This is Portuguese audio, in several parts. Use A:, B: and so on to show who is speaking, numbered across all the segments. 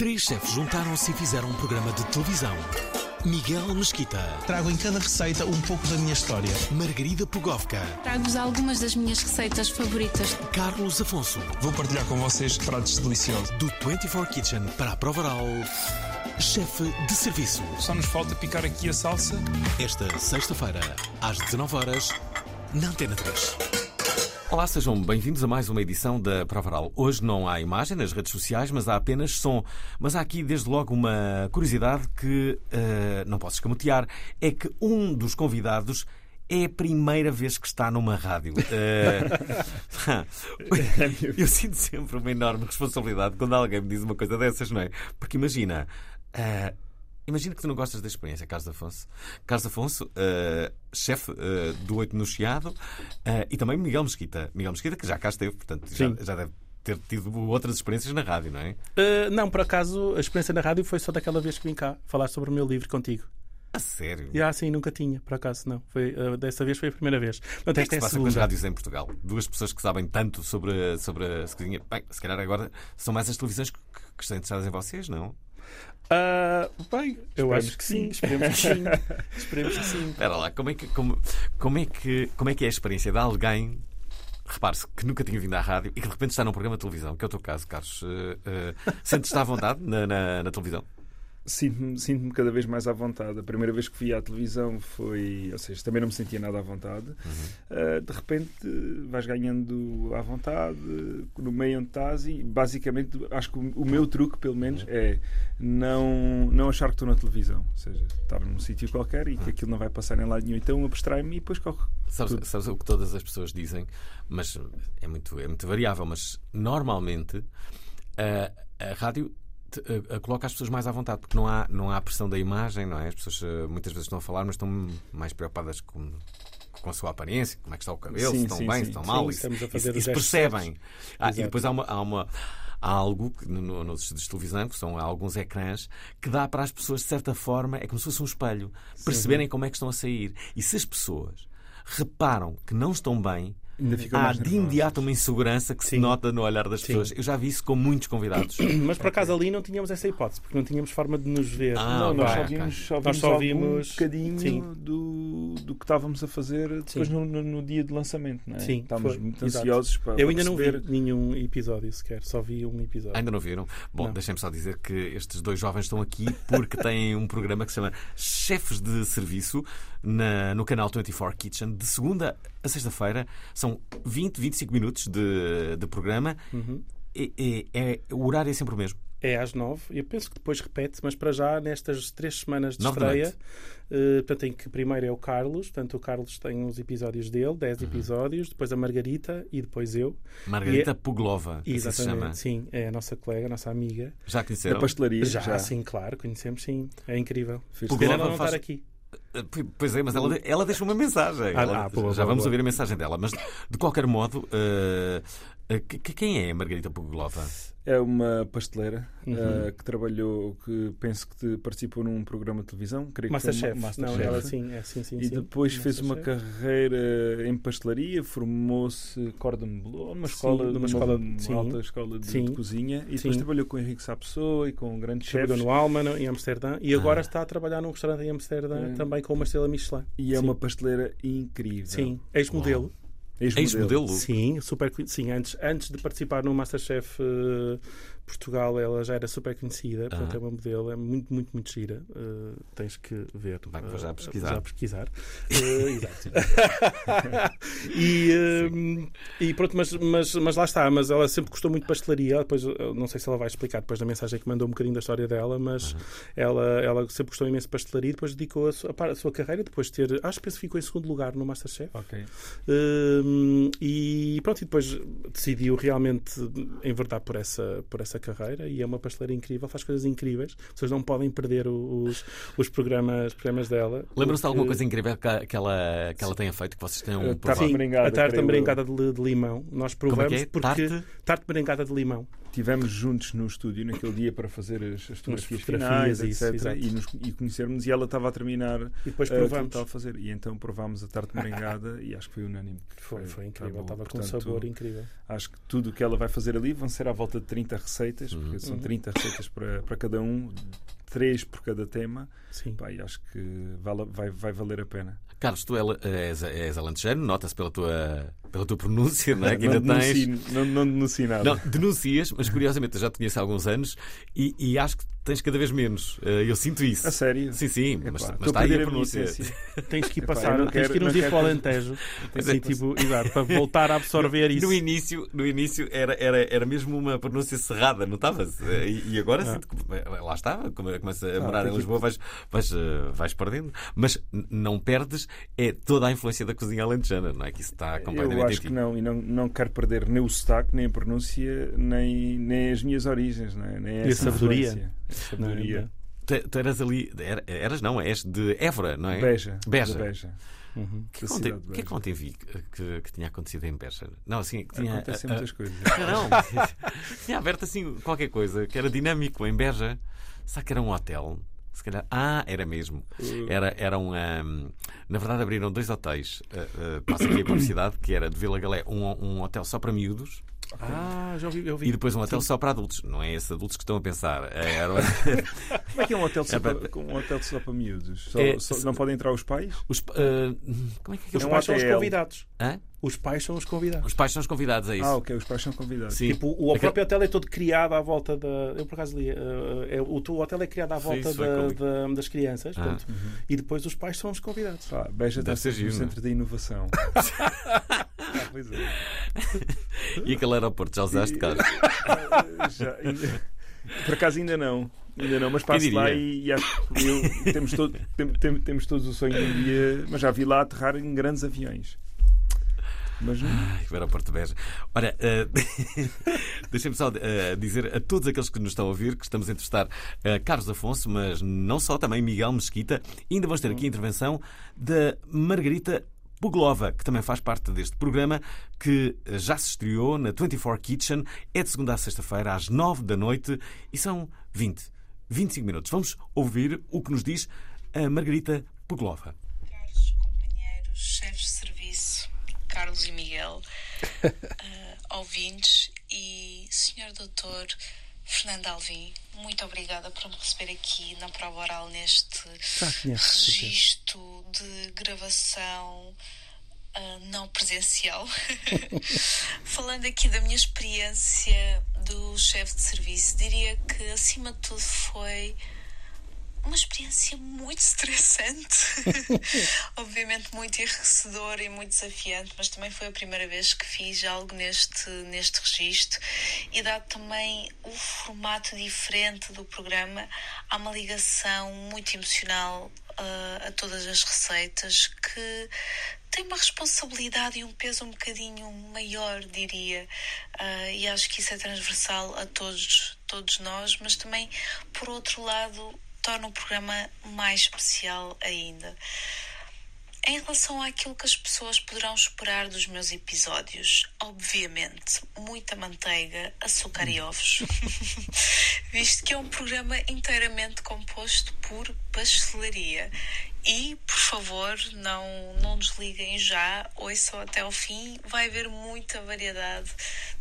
A: Três chefes juntaram-se e fizeram um programa de televisão. Miguel Mesquita,
B: Trago em cada receita um pouco da minha história.
A: Margarida Pugovka,
C: Trago-vos algumas das minhas receitas favoritas.
A: Carlos Afonso,
B: Vou partilhar com vocês pratos deliciosos.
A: do 24 Kitchen para a prova oral, chefe de serviço.
B: Só nos falta picar aqui a salsa.
A: Esta sexta-feira, às 19 horas na Antena 3. Olá, sejam bem-vindos a mais uma edição da Prova Oral. Hoje não há imagem nas redes sociais, mas há apenas som. Mas há aqui, desde logo, uma curiosidade que eh, não posso escamotear: é que um dos convidados é a primeira vez que está numa rádio. Eh, eu sinto sempre uma enorme responsabilidade quando alguém me diz uma coisa dessas, não é? Porque imagina. eh, Imagina que tu não gostas da experiência, Carlos Afonso. Carlos Afonso, eh, chefe eh, do Oito no Chiado, eh, e também Miguel Mesquita. Miguel Mesquita, que já cá esteve, portanto, já, já deve ter tido outras experiências na rádio, não é?
D: Uh, não, por acaso, a experiência na rádio foi só daquela vez que vim cá falar sobre o meu livro contigo.
A: A sério?
D: E ah, sim, nunca tinha, por acaso, não. Foi, uh, dessa vez foi a primeira vez. Portanto,
A: O que é que se
D: é a
A: passa com as
D: segunda.
A: rádios em Portugal? Duas pessoas que sabem tanto sobre, sobre a cozinha. Bem, se calhar agora são mais as televisões que, que estão interessadas em vocês, não?
D: Ah, bem, eu acho que sim. Esperemos que sim. Esperemos que sim.
A: Espera lá, como é que, como, como é que, como é, que é a experiência de alguém, repare-se, que nunca tinha vindo à rádio e que de repente está num programa de televisão, que é o teu caso, Carlos. Eh, eh, Sentes-te à vontade na, na, na televisão?
E: Sinto-me sinto cada vez mais à vontade. A primeira vez que fui à televisão foi. Ou seja, também não me sentia nada à vontade. Uh, de repente vais ganhando à vontade no meio onde estás e basicamente acho que o, o meu truque, pelo menos, é não, não achar que estou na televisão. Ou seja, estar num sítio qualquer e que aquilo não vai passar em lado nenhum. Então abstrai-me e depois corre.
A: Sabes, sabes o que todas as pessoas dizem, mas é muito, é muito variável. Mas normalmente a, a rádio a- a coloca as pessoas mais à vontade, porque não há, não há pressão da imagem, não é? As pessoas eh, muitas vezes estão a falar, mas estão mais preocupadas com, com a sua aparência, como é que está o cabelo,
E: Sim,
A: se estão
E: sim,
A: bem,
E: sim.
A: se estão mal. isso, isso- isso percebem. Ah, e depois há, uma, há, uma, há algo que no, no, nos de televisão, que são alguns ecrãs, que dá para as pessoas, de certa forma, é como se fosse um espelho, perceberem como é que estão a sair. E se as pessoas reparam que não estão bem, há
E: mais
A: de imediato uma insegurança que se
D: Sim.
A: nota no olhar das
D: Sim.
A: pessoas. Eu já vi isso com muitos convidados.
D: Mas por acaso ali não tínhamos essa hipótese, porque não tínhamos forma de nos ver.
A: Ah,
E: não, nós só vimos, só
D: Nós só vimos-
E: bocadinho
D: Sim.
E: do, do que estávamos a fazer depois no, no- no dia de lançamento. Não é?
D: Sim,
E: Estávamos
D: foi.
E: muito
D: Exato.
E: ansiosos para
D: Eu ainda não
E: perceber.
D: vi nenhum episódio sequer, só vi um episódio.
A: Ainda não viram? Bom,
D: Não.
A: deixem-me só dizer que estes dois jovens estão aqui porque têm um programa que se chama Chefes de Serviço na- no canal 24 Kitchen. De segunda a sexta-feira são 20, 25 minutos de, de programa.
D: Uhum.
A: E- e- é, o horário é sempre o mesmo.
D: É às nove. Eu penso que depois repete, mas para já, nestas três semanas de
A: Nove da
D: estreia, eh, portanto, em que primeiro é o Carlos, portanto, o Carlos tem os episódios dele, dez
A: Uhum.
D: episódios, depois a Margarita e depois eu.
A: Margarita
D: E é-
A: Puglova, assim se chama.
D: Exatamente, sim, é a nossa colega, a nossa amiga.
A: Já
E: Da
A: conheceram?
E: pastelaria.
D: Já,
E: já.
D: sim, claro, conhecemos, sim. É incrível.
A: Puglova faz-
D: estar aqui.
A: Eh, Pois é, mas ela, ela deixa uma mensagem.
D: Ah,
A: Ela-
D: ah,
A: já vamos ouvir a mensagem dela. Mas, de qualquer modo, que- quem é a Margarita Puglova?
E: É uma pasteleira
D: Uhum.
E: eh, que trabalhou, que penso que participou num programa de televisão. Creio que foi
D: Masterchef.
E: uma-
D: Não,
E: Masterchef.
D: ela sim, é sim, sim.
E: E
D: sim.
E: depois fez uma
D: Masterchef.
E: carreira em pastelaria, formou-se cordon bleu numa
D: Sim,
E: escola,
D: numa
E: numa,
D: escola-
E: uma
D: sim.
E: alta escola de,
D: Sim.
E: de cozinha e depois
D: Sim.
E: trabalhou com o Henrique Sapessoa e com grandes
D: Trabalhou
E: chefes
D: no Alman, em Amsterdã, e agora
A: Ah.
D: está a trabalhar num restaurante em Amsterdã,
E: É.
D: também com uma estrela Michelin.
E: e é
D: Sim.
E: uma pasteleira incrível.
D: Sim, ex-modelo.
E: Ex-modelo.
A: Ex-modelo?
D: Sim, super sim, antes, antes de participar no Masterchef eh, Portugal ela já era super conhecida, portanto é uma modelo, é muito, muito, muito gira. Uh, tens que ver.
A: Vai, vou já pesquisar.
D: Já pesquisar. Uh, exato. e, uh, e pronto, mas, mas, mas lá está. Mas ela sempre gostou muito de pastelaria. Depois, não sei se ela vai explicar depois da mensagem que mandou um bocadinho da história dela, mas ela, ela sempre gostou imenso de pastelaria e depois dedicou a sua, a sua carreira depois de ter. Acho que ficou em segundo lugar no Masterchef.
E: Ok.
D: e pronto, e depois decidiu realmente enverdar por essa, por essa carreira e é uma pasteleira incrível, faz coisas incríveis. Vocês não podem perder os, os programas, programas dela.
A: Lembram-se de alguma coisa incrível que, ela, que ela tenha feito, que vocês tenham
D: provado? Sim, a tarte merengada de, de, limão. Nós provamos
A: é é?
D: porque. Tarte? tarte merengada de limão.
E: Estivemos juntos no estúdio naquele dia para fazer as, as fotografias finais, isso, etc. E, nos, e conhecermos e ela estava a terminar
D: e depois provamos.
E: Uh, a fazer. E então provámos a tarte merengada e acho que foi unânime.
D: Foi, foi incrível, estava com um sabor incrível.
E: Acho que tudo o que ela vai fazer ali vão ser à volta de 30 receitas, porque uhum. são 30 receitas para, para cada um, três por cada tema.
D: Sim.
E: Pá, e acho que vale, vai, vai valer a pena.
A: Carlos, tu és, és alentejano, nota-se pela tua, pela tua pronúncia, não é? Que ainda
E: não
A: tens.
E: Denuncio, não, não denuncio nada.
A: Não, denuncias, mas curiosamente eu já te conheço há alguns anos e, e acho que tens cada vez menos. Eh, eu sinto isso.
E: A sério?
A: Sim, sim, Epá, mas, mas está aí a pronúncia.
D: tens que ir passar, Epá, tens quero, que ir uns dias para o Alentejo assim, tipo, exato, para voltar a absorver isso.
A: No início, no início era, era, era mesmo uma pronúncia cerrada, notava-se. E, e agora ah. sinto que lá está, começa a ah, morar em Lisboa, vais, vais, eh, vais perdendo. Mas não perdes, é toda a influência da cozinha alentejana, não é? Que isso está completamente
E: Eu acho que não, e não, não quero perder nem o sotaque, nem a pronúncia, nem, nem as minhas origens, não é? nem
D: e a sabedoria.
E: Sabedoria.
A: Tu, tu, eras ali, eras não, és de Évora, não é?
E: Beja.
A: Beja.
E: Beja.
A: Uhum. O que, que, que é que ontem vi que, que, tinha acontecido em Beja? Não, assim, que tinha.
E: Acontecem uh, muitas coisas.
A: Não, tinha aberto assim qualquer coisa que era dinâmico em Beja. Será que era um hotel? Se calhar. Ah, era mesmo. Uh. Era, era um, um na verdade, abriram dois hotéis. Uh, uh, passa aqui a publicidade, que era de Vila Galé, um, um hotel só para miúdos.
D: Ah, já ouvi, eu vi.
A: E depois um hotel Sim. só para adultos. Não é esses adultos que estão a pensar. É, era...
E: Como é que é um hotel só, é para, um hotel só para miúdos? Só, é, só, não podem entrar os pais?
A: Os, uh, como é que, é que
D: os pais são os convidados.
A: Hã?
D: Os pais são os convidados.
A: Os pais são os convidados, é isso.
E: Ah, ok, os pais são convidados.
D: Sim. Tipo, o próprio hotel é todo criado à volta da. Eu por acaso li. Uh, é, o, o hotel é criado à volta da, da, das crianças. Ah. Uhum. E depois os pais são os convidados.
E: Ah, Beja deve ser no centro da inovação. ah, pois é.
A: E aquele aeroporto, já usaste, Carlos?
E: já, por acaso ainda não. Ainda não, mas passo lá e, e acho que eu, temos, todo, tem, tem, temos todos o sonho de um dia. Mas já vi lá aterrar em grandes aviões.
A: Mas não. Ai, o aeroporto Beja. Ora, uh, deixem-me só uh, dizer a todos aqueles que nos estão a ouvir que estamos a entrevistar uh, Carlos Afonso, mas não só, também Miguel Mesquita. E ainda vamos ter aqui a intervenção da Margarita Buglova, que também faz parte deste programa, que já se estreou na 24 Kitchen. É de segunda a sexta-feira, às 9 da noite, e são 20, 25 minutos. Vamos ouvir o que nos diz a Margarita Buglova.
F: Caros companheiros, chefes de serviço, Carlos e Miguel, uh, ouvintes e senhor doutor Fernando Alvim, muito obrigada por me receber aqui na prova oral neste registro de gravação uh, não presencial. Falando aqui da minha experiência do chefe de serviço, diria que acima de tudo foi uma experiência muito estressante, obviamente muito enriquecedora e muito desafiante, mas também foi a primeira vez que fiz algo neste, neste registro e dado também o formato diferente do programa, há uma ligação muito emocional uh, a todas as receitas que tem uma responsabilidade e um peso um bocadinho maior, diria, uh, e acho que isso é transversal a todos, todos nós, mas também, por outro lado, torna o programa mais especial ainda. Em relação àquilo que as pessoas poderão esperar dos meus episódios, obviamente, muita manteiga, açúcar e ovos, visto que é um programa inteiramente composto por pastelaria. E, por favor, não, não desliguem já, ouçam até ao fim, vai haver muita variedade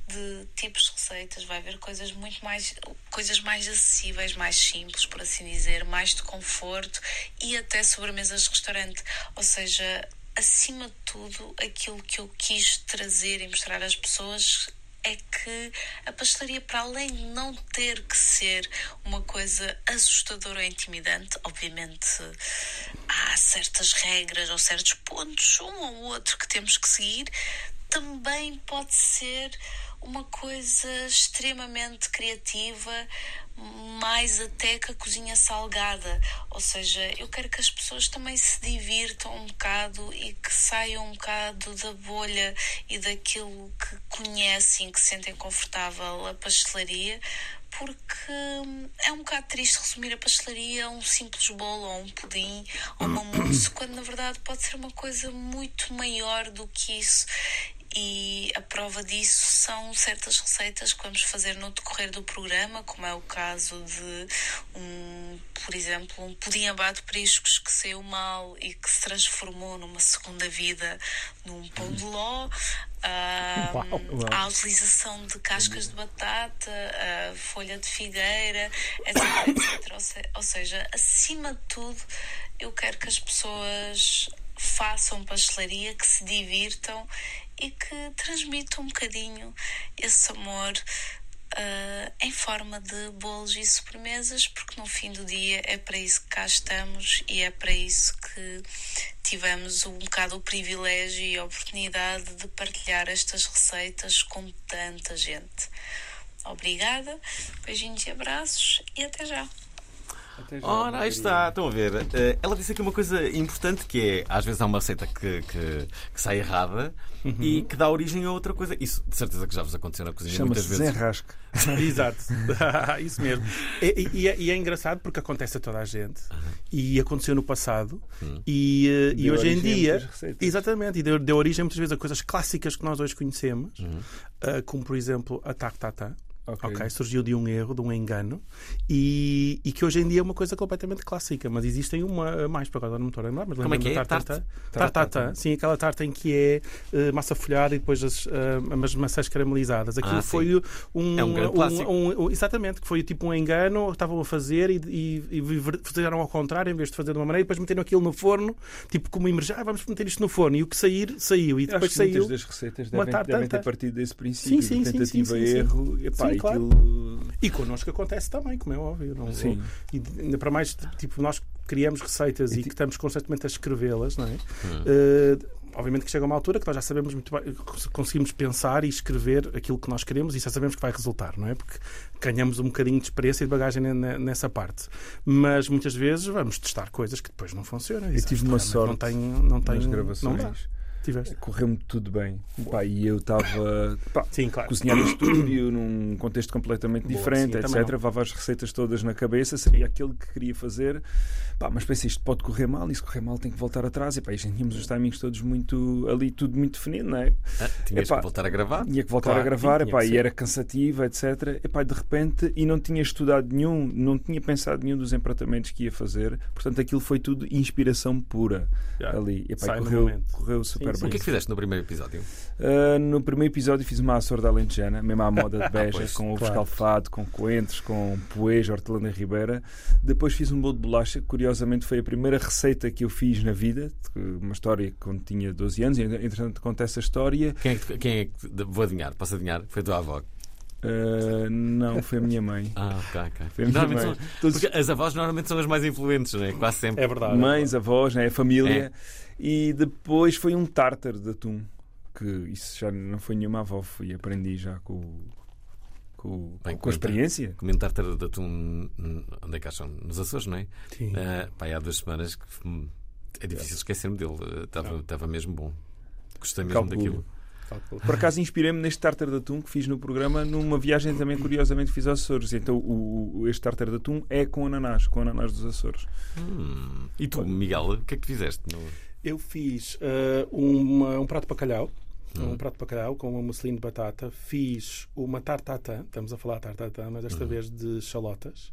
F: de tipos de receitas, vai haver coisas muito mais, coisas mais acessíveis, mais simples, por assim dizer, mais de conforto e até sobremesas de restaurante. Ou seja, acima de tudo, aquilo que eu quis trazer e mostrar às pessoas é que a pastelaria, para além de não ter que ser uma coisa assustadora ou intimidante, obviamente há certas regras ou certos pontos, um ou outro, que temos que seguir, também pode ser uma coisa extremamente criativa, mais até que a cozinha salgada. Ou seja, eu quero que as pessoas também se divirtam um bocado e que saiam um bocado da bolha e daquilo que conhecem, que sentem confortável a pastelaria, porque é um bocado triste resumir a pastelaria a um simples bolo ou um pudim ou uma mousse, quando na verdade pode ser uma coisa muito maior do que isso e a prova disso são certas receitas que vamos fazer no decorrer do programa, como é o caso de um, por exemplo, um pudim abate priscos que saiu mal e que se transformou numa segunda vida num pão de ló. Uh, a utilização de cascas de batata, a folha de figueira, etc, etc. Ou seja, acima de tudo, eu quero que as pessoas façam pastelaria, que se divirtam e que transmitam um bocadinho esse amor uh, em forma de bolos e sobremesas, porque no fim do dia é para isso que cá estamos e é para isso que tivemos um bocado o privilégio e a oportunidade de partilhar estas receitas com tanta gente. Obrigada, beijinhos e abraços e até já.
A: Ora, aí está, estão a ver. Eh, ela disse aqui uma coisa importante que é, às vezes há uma receita que, que, que sai errada uhum. e que dá origem a outra coisa. Isso de certeza que já vos aconteceu na cozinha muitas vezes.
E: Desenrasque.
D: Exato. Isso mesmo. E, e, e, é engraçado porque acontece a toda a gente uhum. e aconteceu no passado uhum. e, eh, e hoje em dia. Exatamente, e deu, deu origem muitas vezes a coisas clássicas que nós hoje conhecemos, uh, como por exemplo a tac-tata. Okay. ok. Surgiu de um erro, de um engano, e, e, que hoje em dia é uma coisa completamente clássica. Mas existem uma mais, para agora não me estou a lembrar. Mas
A: Como é que é?
D: Tarta? Tarta. Sim, aquela tarta em que é uh, massa folhada e depois as, uh, as maçãs caramelizadas. Aquilo ah, foi um,
A: é um.
D: Um, um, exatamente, que foi tipo um engano, estavam a fazer e, e, e, fizeram ao contrário, em vez de fazer de uma maneira, e depois meteram aquilo no forno, tipo como emergir, ah, vamos meter isto no forno. E o que sair, saiu. E depois saiu.
E: Muitas das receitas devem, devem ter partido desse princípio, sim, sim, de tentativa sim, sim, sim, erro. Epá,
D: claro. E connosco acontece também, como é óbvio. Não, Sim. E ainda para mais, tipo, nós criamos receitas e, e que estamos constantemente a escrevê-las, não é? Hum. Uh, obviamente que chega uma altura que nós já sabemos muito bem, conseguimos pensar e escrever aquilo que nós queremos e já sabemos que vai resultar, não é? Porque ganhamos um bocadinho de experiência e de bagagem nessa parte. Mas muitas vezes vamos testar coisas que depois não funcionam.
E: Eu tive uma sorte
D: não tenho, não tenho,
E: nas gravações.
D: Não
E: Correu-me tudo bem. Pá, e eu estava claro. cozinhar em estúdio, num contexto completamente Boa, diferente, sim, etc. Levava as receitas todas na cabeça, sabia aquilo que queria fazer. Pá, mas pensei, isto pode correr mal, e se correr mal tem que voltar atrás. E, pá, e tínhamos os timings todos muito ali, tudo muito definido, não é?
A: Ah, tinhas que voltar a gravar?
E: Tinha que voltar claro, a gravar, epá, e era cansativo, etc. Epá, de repente, e não tinha estudado nenhum, não tinha pensado nenhum dos empratamentos que ia fazer. Portanto, aquilo foi tudo inspiração pura yeah. ali. Epá, correu, correu super sim,
A: bem. O que é que fizeste no primeiro episódio?
E: Uh, no primeiro episódio fiz uma açor da alentejana, mesmo à moda de Beja, pois, com ovo claro. escalfado, com coentros, com poejo, hortelã ribeira. Depois fiz um bolo de bolacha, curioso curiosamente foi a primeira receita que eu fiz na vida, uma história quando tinha 12 anos, e entretanto conta essa história.
A: Quem é que, quem é que vou adivinhar, posso adivinhar? Foi a tua avó.
E: Uh, não, foi a minha mãe.
A: Ah, ok, ok. Foi a minha mãe. São, Porque as avós normalmente são as mais influentes, não é? Quase sempre.
D: É verdade.
E: Mães, avós, né? a família. É. E depois foi um tártar de atum. Que isso já não foi nenhuma avó, fui aprendi já com, com, Bem, com a experiência.
A: Comentar de atum, onde é que acham? Nos Açores, não é? Sim. Uh, pá, há duas semanas que é difícil esquecer-me dele. Estava, estava mesmo bom. Gostei mesmo Calculo. daquilo.
E: Por acaso inspirei-me neste tartar de atum que fiz no programa numa viagem também curiosamente fiz aos Açores. Então o, o, este tartar de atum é com ananás, com ananás dos Açores.
A: Hum. E tu, Miguel, o que é que fizeste? No...
D: Eu fiz uh, uma, um prato de bacalhau um prato de bacalhau com uma musseline de batata. Fiz uma tartatã, estamos a falar tartatã, mas desta uhum. vez de chalotas.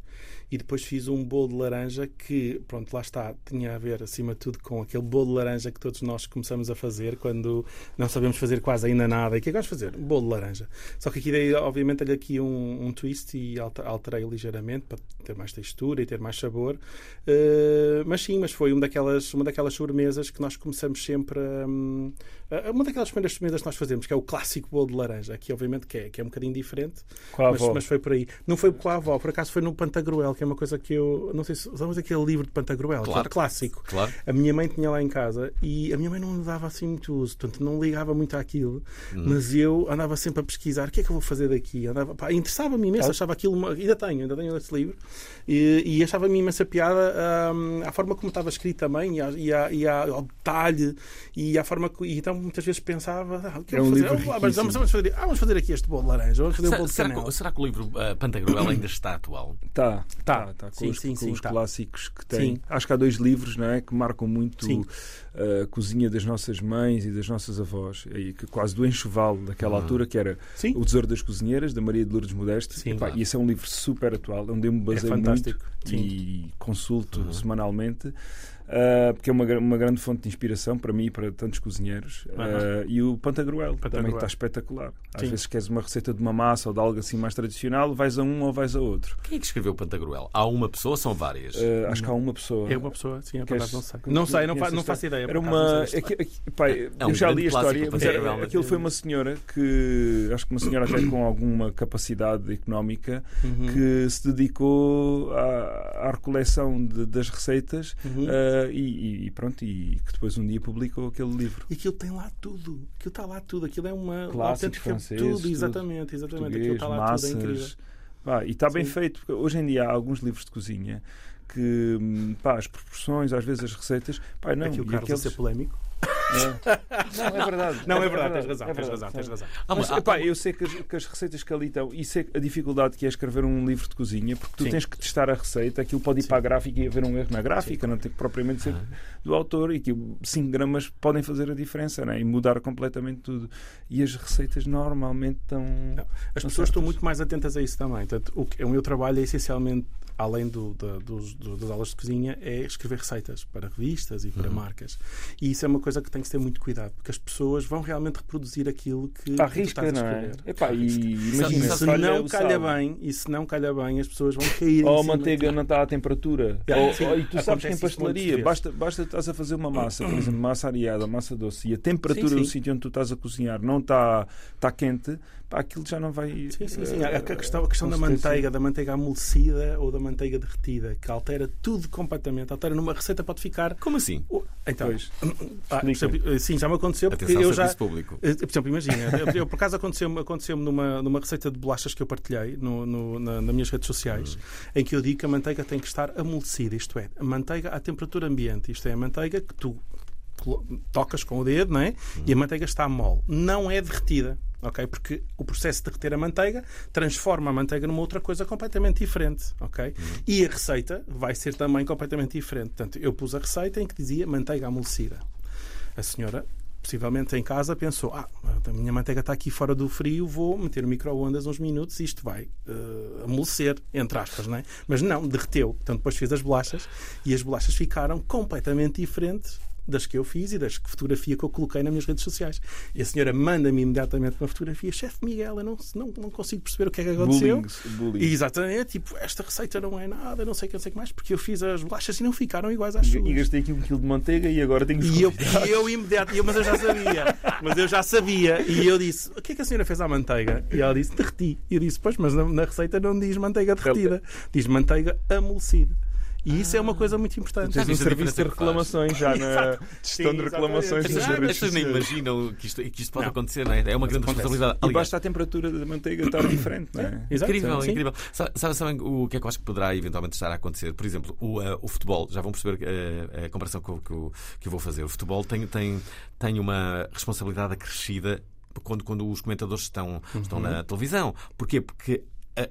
D: E depois fiz um bolo de laranja que, pronto, lá está, tinha a ver, acima de tudo, com aquele bolo de laranja que todos nós começamos a fazer quando não sabemos fazer quase ainda nada. E o que é que vamos fazer? Um bolo de laranja. Só que aqui dei, obviamente, dei aqui um, um twist e alterei ligeiramente para ter mais textura e ter mais sabor. Uh, mas sim, mas foi uma daquelas, uma daquelas sobremesas que nós começamos sempre a. Uh, uma daquelas primeiras sobremesas que nós fazemos, que é o clássico bolo de laranja, aqui obviamente que é, que é um bocadinho diferente,
E: a
D: mas, mas foi por aí. Não foi com a avó, por acaso foi no Pantagruel, que é uma coisa que eu. Não sei se usamos aquele livro de Pantagruel, que é
A: Claro.
D: clássico.
A: Claro.
D: A minha mãe tinha lá em casa e a minha mãe não dava assim muito uso, portanto não ligava muito àquilo,
A: Hum.
D: mas eu andava sempre a pesquisar o que é que eu vou fazer daqui. Interessava-me imenso, achava aquilo, uma, ainda tenho, ainda tenho esse livro, e, e achava-me imensa piada hum, à forma como estava escrito também, e, à, e, à- e à- ao detalhe, e à forma que. E então muitas vezes pensava, ah, o que
E: É um
D: fazer?
E: livro
D: Ah, mas vamos, fazer, ah, vamos fazer aqui este bolo de laranja, vamos fazer um
A: Será,
D: bolo de
A: será que, será que o livro uh, Pantagruel ainda está atual?
E: Tá,
D: Tá.
E: tá, tá, com
D: Sim,
E: os,
D: sim,
E: com
D: sim,
E: os
D: tá.
E: clássicos que tem.
D: Sim.
E: Acho que há dois livros não é, que marcam muito
D: Sim.
E: a cozinha das nossas mães e das nossas avós, e que quase do enxoval daquela altura, que era
D: Sim.
E: O Tesouro das Cozinheiras, da Maria de Lourdes Modeste.
D: Sim.
E: Epá, e esse é um livro super atual, onde eu me
D: É
E: baseio muito
D: fantástico. Sim.
E: e consulto semanalmente. Ah, porque é uma, uma grande fonte de inspiração para mim e para tantos cozinheiros. Ah, e o Pantagruel, também
D: Pantagruel.
E: está espetacular. Às
D: Sim.
E: vezes queres uma receita de uma massa ou de algo assim mais tradicional, vais a um ou vais a outro.
A: Quem é que escreveu o Pantagruel? Há uma pessoa ou são várias?
E: Ah, acho que há uma pessoa.
D: É uma pessoa, sim, a
E: Queres-
D: verdade não sei. Não sei, não, fa não faço ideia.
E: Era uma. aqui- aqui- pá,
A: É um
E: eu já li a história, mas era- aquilo foi uma senhora que. Acho que uma senhora até com alguma capacidade económica
D: Uhum.
E: que se dedicou à, à recoleção de- das receitas
D: Uhum.
E: E, e pronto, e que depois um dia publicou aquele livro.
D: E aquilo tem lá tudo. Aquilo está lá tudo. Aquilo é uma
E: Clássicos
D: autêntica
E: franceses,
D: tudo,
E: tudo.
D: exatamente, exatamente. Aquilo está lá tudo, é incrível.
E: massas. Pá, e está bem feito, porque hoje em dia há alguns livros de cozinha que hum, pá, as proporções, às vezes as receitas, pá, não,
D: Aqui o Carlos a
E: aqueles-
D: ser polémico.
E: É. Não, é verdade.
D: Não, é verdade, tens razão,
E: é
D: tens
E: verdade,
D: razão,
E: é
D: tens razão.
A: Uma-
E: Mas, epá, eu sei que as, que as receitas que ali estão, e sei a dificuldade que é escrever um livro de cozinha, porque tu
D: Sim.
E: tens que testar a receita, aquilo pode ir
D: Sim.
E: para a gráfica e haver um erro na gráfica, não tem que propriamente ser do autor, e que 5 gramas podem fazer a diferença né? e mudar completamente tudo. E as receitas normalmente estão.
D: As
E: São
D: pessoas
E: certas.
D: estão muito mais atentas a isso também. Portanto, o, que- o meu trabalho é essencialmente, além do, da- dos, do- das aulas de cozinha, é escrever receitas para revistas e
E: Uhum.
D: para marcas. E isso é uma coisa que tem que ter muito cuidado, porque as pessoas vão realmente reproduzir aquilo que, que tu estás a
E: não é?
D: escrever.
E: Epá, e imagina,
D: se
E: falha
D: não calha
E: sal.
D: bem, e se não calha bem, as pessoas vão cair
E: Ou a manteiga não está à temperatura.
D: Yeah,
E: ou,
D: sim,
E: ou- e tu sabes que em pastelaria basta, basta estás a fazer uma massa, por exemplo, massa areada, massa doce, e a temperatura
D: Sim, sim.
E: do sítio onde tu estás a cozinhar não está, está quente, pá, aquilo já não vai.
D: Sim, sim, sim.
E: eh,
D: A, a questão, a questão da manteiga, da manteiga amolecida ou da manteiga derretida, que altera tudo completamente. Altera numa receita, pode ficar.
A: Como assim?
D: Então, ah, sim, já me aconteceu porque
A: Atenção,
D: eu já.
A: público.
D: Eh, Por exemplo, imagina, eu, eu, por acaso aconteceu-me aconteceu numa, numa receita de bolachas que eu partilhei no, no- na- nas minhas redes sociais, em que eu digo que a manteiga tem que estar amolecida, isto é, a manteiga à temperatura ambiente, isto é, a manteiga que tu tocas com o dedo, não é? E a manteiga está mole. Não é derretida. Ok? Porque o processo de derreter a manteiga transforma a manteiga numa outra coisa completamente diferente. Ok? E a receita vai ser também completamente diferente. Portanto, eu pus a receita em que dizia manteiga amolecida. A senhora, possivelmente em casa, pensou: ah, a minha manteiga está aqui fora do frio, vou meter no micro-ondas uns minutos e isto vai eh, amolecer, entre aspas, não é? Mas não, derreteu. Portanto, depois fiz as bolachas e as bolachas ficaram completamente diferentes das que eu fiz e das que fotografia que eu coloquei nas minhas redes sociais. E a senhora manda-me imediatamente uma fotografia: chefe Miguel, eu não, não, não consigo perceber o que é que aconteceu.
E: Bullying, bullying.
D: E exatamente, tipo, esta receita não é nada, não sei o que, não sei o que mais, porque eu fiz as bolachas e não ficaram iguais às
E: E,
D: suas.
E: e gastei aqui um quilo de manteiga e agora tenho
D: E eu, e eu imediato, e eu- mas eu já sabia, mas eu já sabia. E eu disse: O que é que a senhora fez à manteiga? E ela disse: Derreti. E eu disse: Pois, mas na, na receita não diz manteiga derretida, diz manteiga amolecida. E isso é uma coisa muito importante.
E: Tens um serviço de reclamações já na
D: Exato.
E: gestão de reclamações nas
A: As pessoas nem imaginam que isto, que isto pode
D: Não.
A: acontecer, não é? É uma grande responsabilidade.
E: E basta a temperatura da manteiga estar diferente, não é?
D: Exato,
A: Incrível,
D: sim.
A: incrível. Sa- Sabe, sabem o que é que eu acho que poderá eventualmente estar a acontecer? Por exemplo, o, eh, o futebol, já vão perceber eh, a comparação que eu, que, eu, que eu vou fazer. O futebol tem, tem, tem uma responsabilidade acrescida quando, quando os comentadores estão, estão na televisão. Porquê? Porque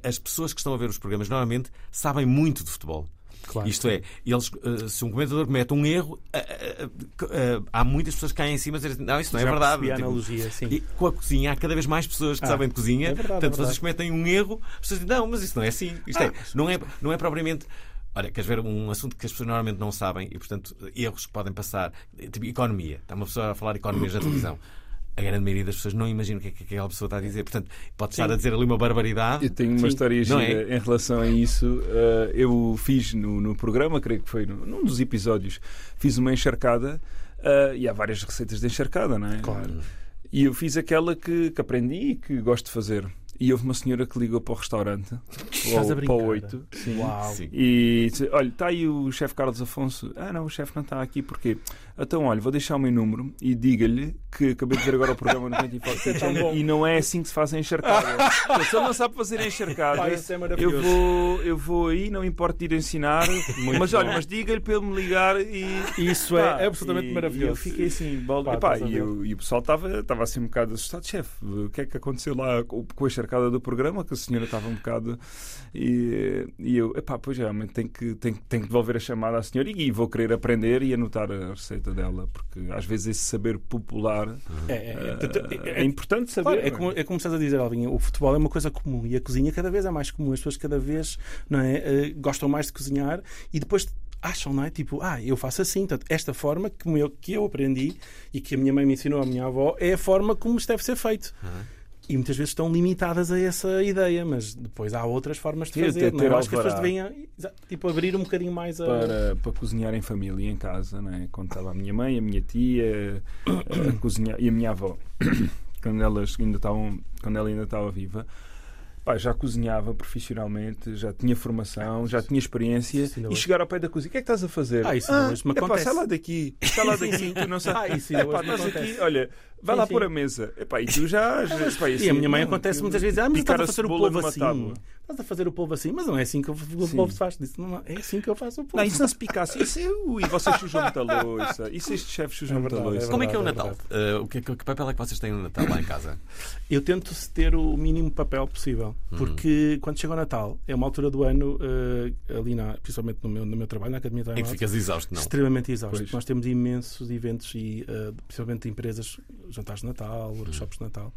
A: as pessoas que estão a ver os programas normalmente sabem muito de futebol.
D: Claro.
A: Isto é, eles, eh, se um comentador comete um erro, eh, eh, há muitas pessoas que caem em cima e dizem não, isso não é verdade. Tipo,
D: analogia, sim.
A: e com a cozinha há cada vez mais pessoas que
D: Ah,
A: sabem de cozinha.
D: é verdade,
A: Portanto,
D: é
A: se vocês cometem um erro, as pessoas dizem, não, mas isso não é assim. Isto
D: Ah,
A: é, não é, não é propriamente. Olha, queres ver um assunto que as pessoas normalmente não sabem e, portanto, erros que podem passar. Tipo, economia. Está uma pessoa a falar de economia na televisão. A grande maioria das pessoas não imagina o que é que aquela pessoa está a dizer. Portanto, pode estar a dizer ali uma barbaridade.
E: Eu tenho uma
D: Sim.
E: história
A: Não
E: gira
A: é?
E: em relação a isso. Uh, eu fiz no, no programa, creio que foi num dos episódios, fiz uma encharcada uh, e há várias receitas de encharcada, não é?
D: Claro.
E: E eu fiz aquela que, que aprendi e que gosto de fazer. E houve uma senhora que ligou para o restaurante,
D: Estás a
E: para, o- para o
D: brincar?
E: 8, sim.
D: Uau.
A: Sim.
E: E disse, olha, está aí o chefe Carlos Afonso. Ah, não, o chefe não está aqui, porquê? Então, olha, vou deixar o meu número e diga-lhe que acabei de ver agora o programa no 24 Kitchen e não é assim que se faz a encharcada. Portanto, Se ele não sabe fazer a encharcada,
D: Pá, isso é
E: eu
D: maravilhoso.
E: vou, eu vou aí, não importa ir ensinar, mas olha, mas diga-lhe para ele me ligar e.
D: Isso é
E: Pá,
D: absolutamente
E: e-
D: maravilhoso.
E: E eu fiquei assim, balde.
D: Pá,
E: Epá,
D: estás a
E: e, eu- e o pessoal estava estava assim um bocado assustado. Chefe, o que é que aconteceu lá com com a encharcada do programa? Que a senhora estava um bocado. E, e eu, epá, pois realmente tenho que, tenho, tenho que devolver a chamada à senhora e, vou querer aprender e anotar a receita dela, porque às vezes esse saber popular
D: É, é, é,
E: é, é importante saber.
D: Claro, é,
E: é?
D: como, é como estás a dizer, Alvin, o futebol é uma coisa comum e a cozinha cada vez é mais comum. As pessoas cada vez não é, eh, gostam mais de cozinhar e depois acham, não é? Tipo, ah, eu faço assim. Portanto, esta forma que eu, que eu aprendi e que a minha mãe me ensinou, a minha avó, é a forma como isto deve ser feito. E muitas vezes estão limitadas a essa ideia, mas depois há outras formas de
E: Sim,
D: fazer. não é? Eu acho que as pessoas deviam tipo, abrir um bocadinho mais a.
E: para, para cozinhar em família, em casa, né? quando estava a minha mãe, a minha tia a cozinhar, e a minha avó, quando, elas ainda estavam, quando ela ainda estava viva. Pá, já cozinhava profissionalmente, já tinha formação, já tinha experiência
D: Isso ainda
E: e chegar ao pé da cozinha, o que é que estás a fazer?
D: Ah, isso ainda hoje me
E: epá,
D: acontece.
E: sai lá daqui, está lá daqui, tu não sabes.
D: Ah, isso me
E: estás aqui, olha, vai
D: Sim,
E: lá
D: sim.
E: pôr a mesa. Epá, e tu já. já epá,
D: E
E: assim,
D: a minha mãe
E: não,
D: acontece muitas vezes, ah, mas estás a fazer o
E: numa
D: assim.
E: tábua.
D: Estás a fazer o polvo assim, mas não é assim que o o
E: Sim.
D: polvo se faz. Disse, não, é assim que eu faço o polvo.
E: Não, isso não se pica assim. Isso é, ui, vocês sujam muita louça. Isso estes chefes sujam
D: É
E: muita
D: verdade,
E: louça.
A: Como é que é o
D: verdade,
A: Natal?
D: é
A: Uh, o que, que papel é que vocês têm no Natal lá em casa?
D: Eu tento ter o mínimo papel possível,
E: Uhum.
D: porque quando chega o Natal, é uma altura do ano, eh, ali na, principalmente no meu, no meu trabalho, na Academia de
A: Em que ficas exausto, não?
D: extremamente exausto.
E: Pois.
D: Nós temos imensos eventos e, eh, principalmente empresas, jantares de Natal,
E: Uhum.
D: workshops de Natal.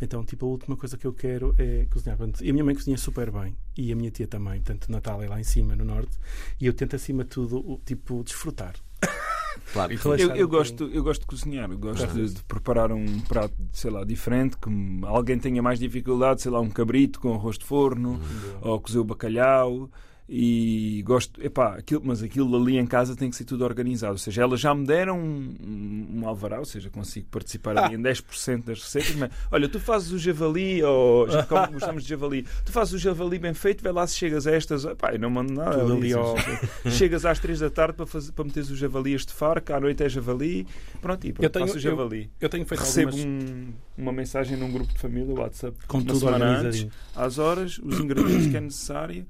D: Então, tipo, a última coisa que eu quero é cozinhar. E a minha mãe cozinha super bem e a minha tia também. Portanto, Natal é lá em cima, no norte, e eu tento acima de tudo, o- tipo, desfrutar.
A: Claro, e
E: Eu,
D: um
E: eu gosto, eu gosto de cozinhar, eu gosto de, de preparar um prato, sei lá, diferente, que alguém tenha mais dificuldade, sei lá, um cabrito com arroz de forno, ou cozer o bacalhau. E gosto, epá, aquilo, mas aquilo ali em casa tem que ser tudo organizado. Ou seja, elas já me deram um, um, um alvará, ou seja, consigo participar ali em 10% das receitas. Mas, olha, tu fazes o javali, ou já como gostamos de javali, tu fazes o javali bem feito, vê lá se chegas a estas. Epá, eu não mando nada.
D: Tudo ali ao-
E: Chegas às 3 da tarde para, fazer, para meteres o javali a estefar, que à noite é javali, pronto, e pronto,
D: Eu tenho-
E: faço o javali.
D: Eu tenho feito
E: Recebo
D: algumas
E: um- uma mensagem num grupo de família, WhatsApp,
D: com tudo
E: antes, às horas, os ingredientes que é necessário.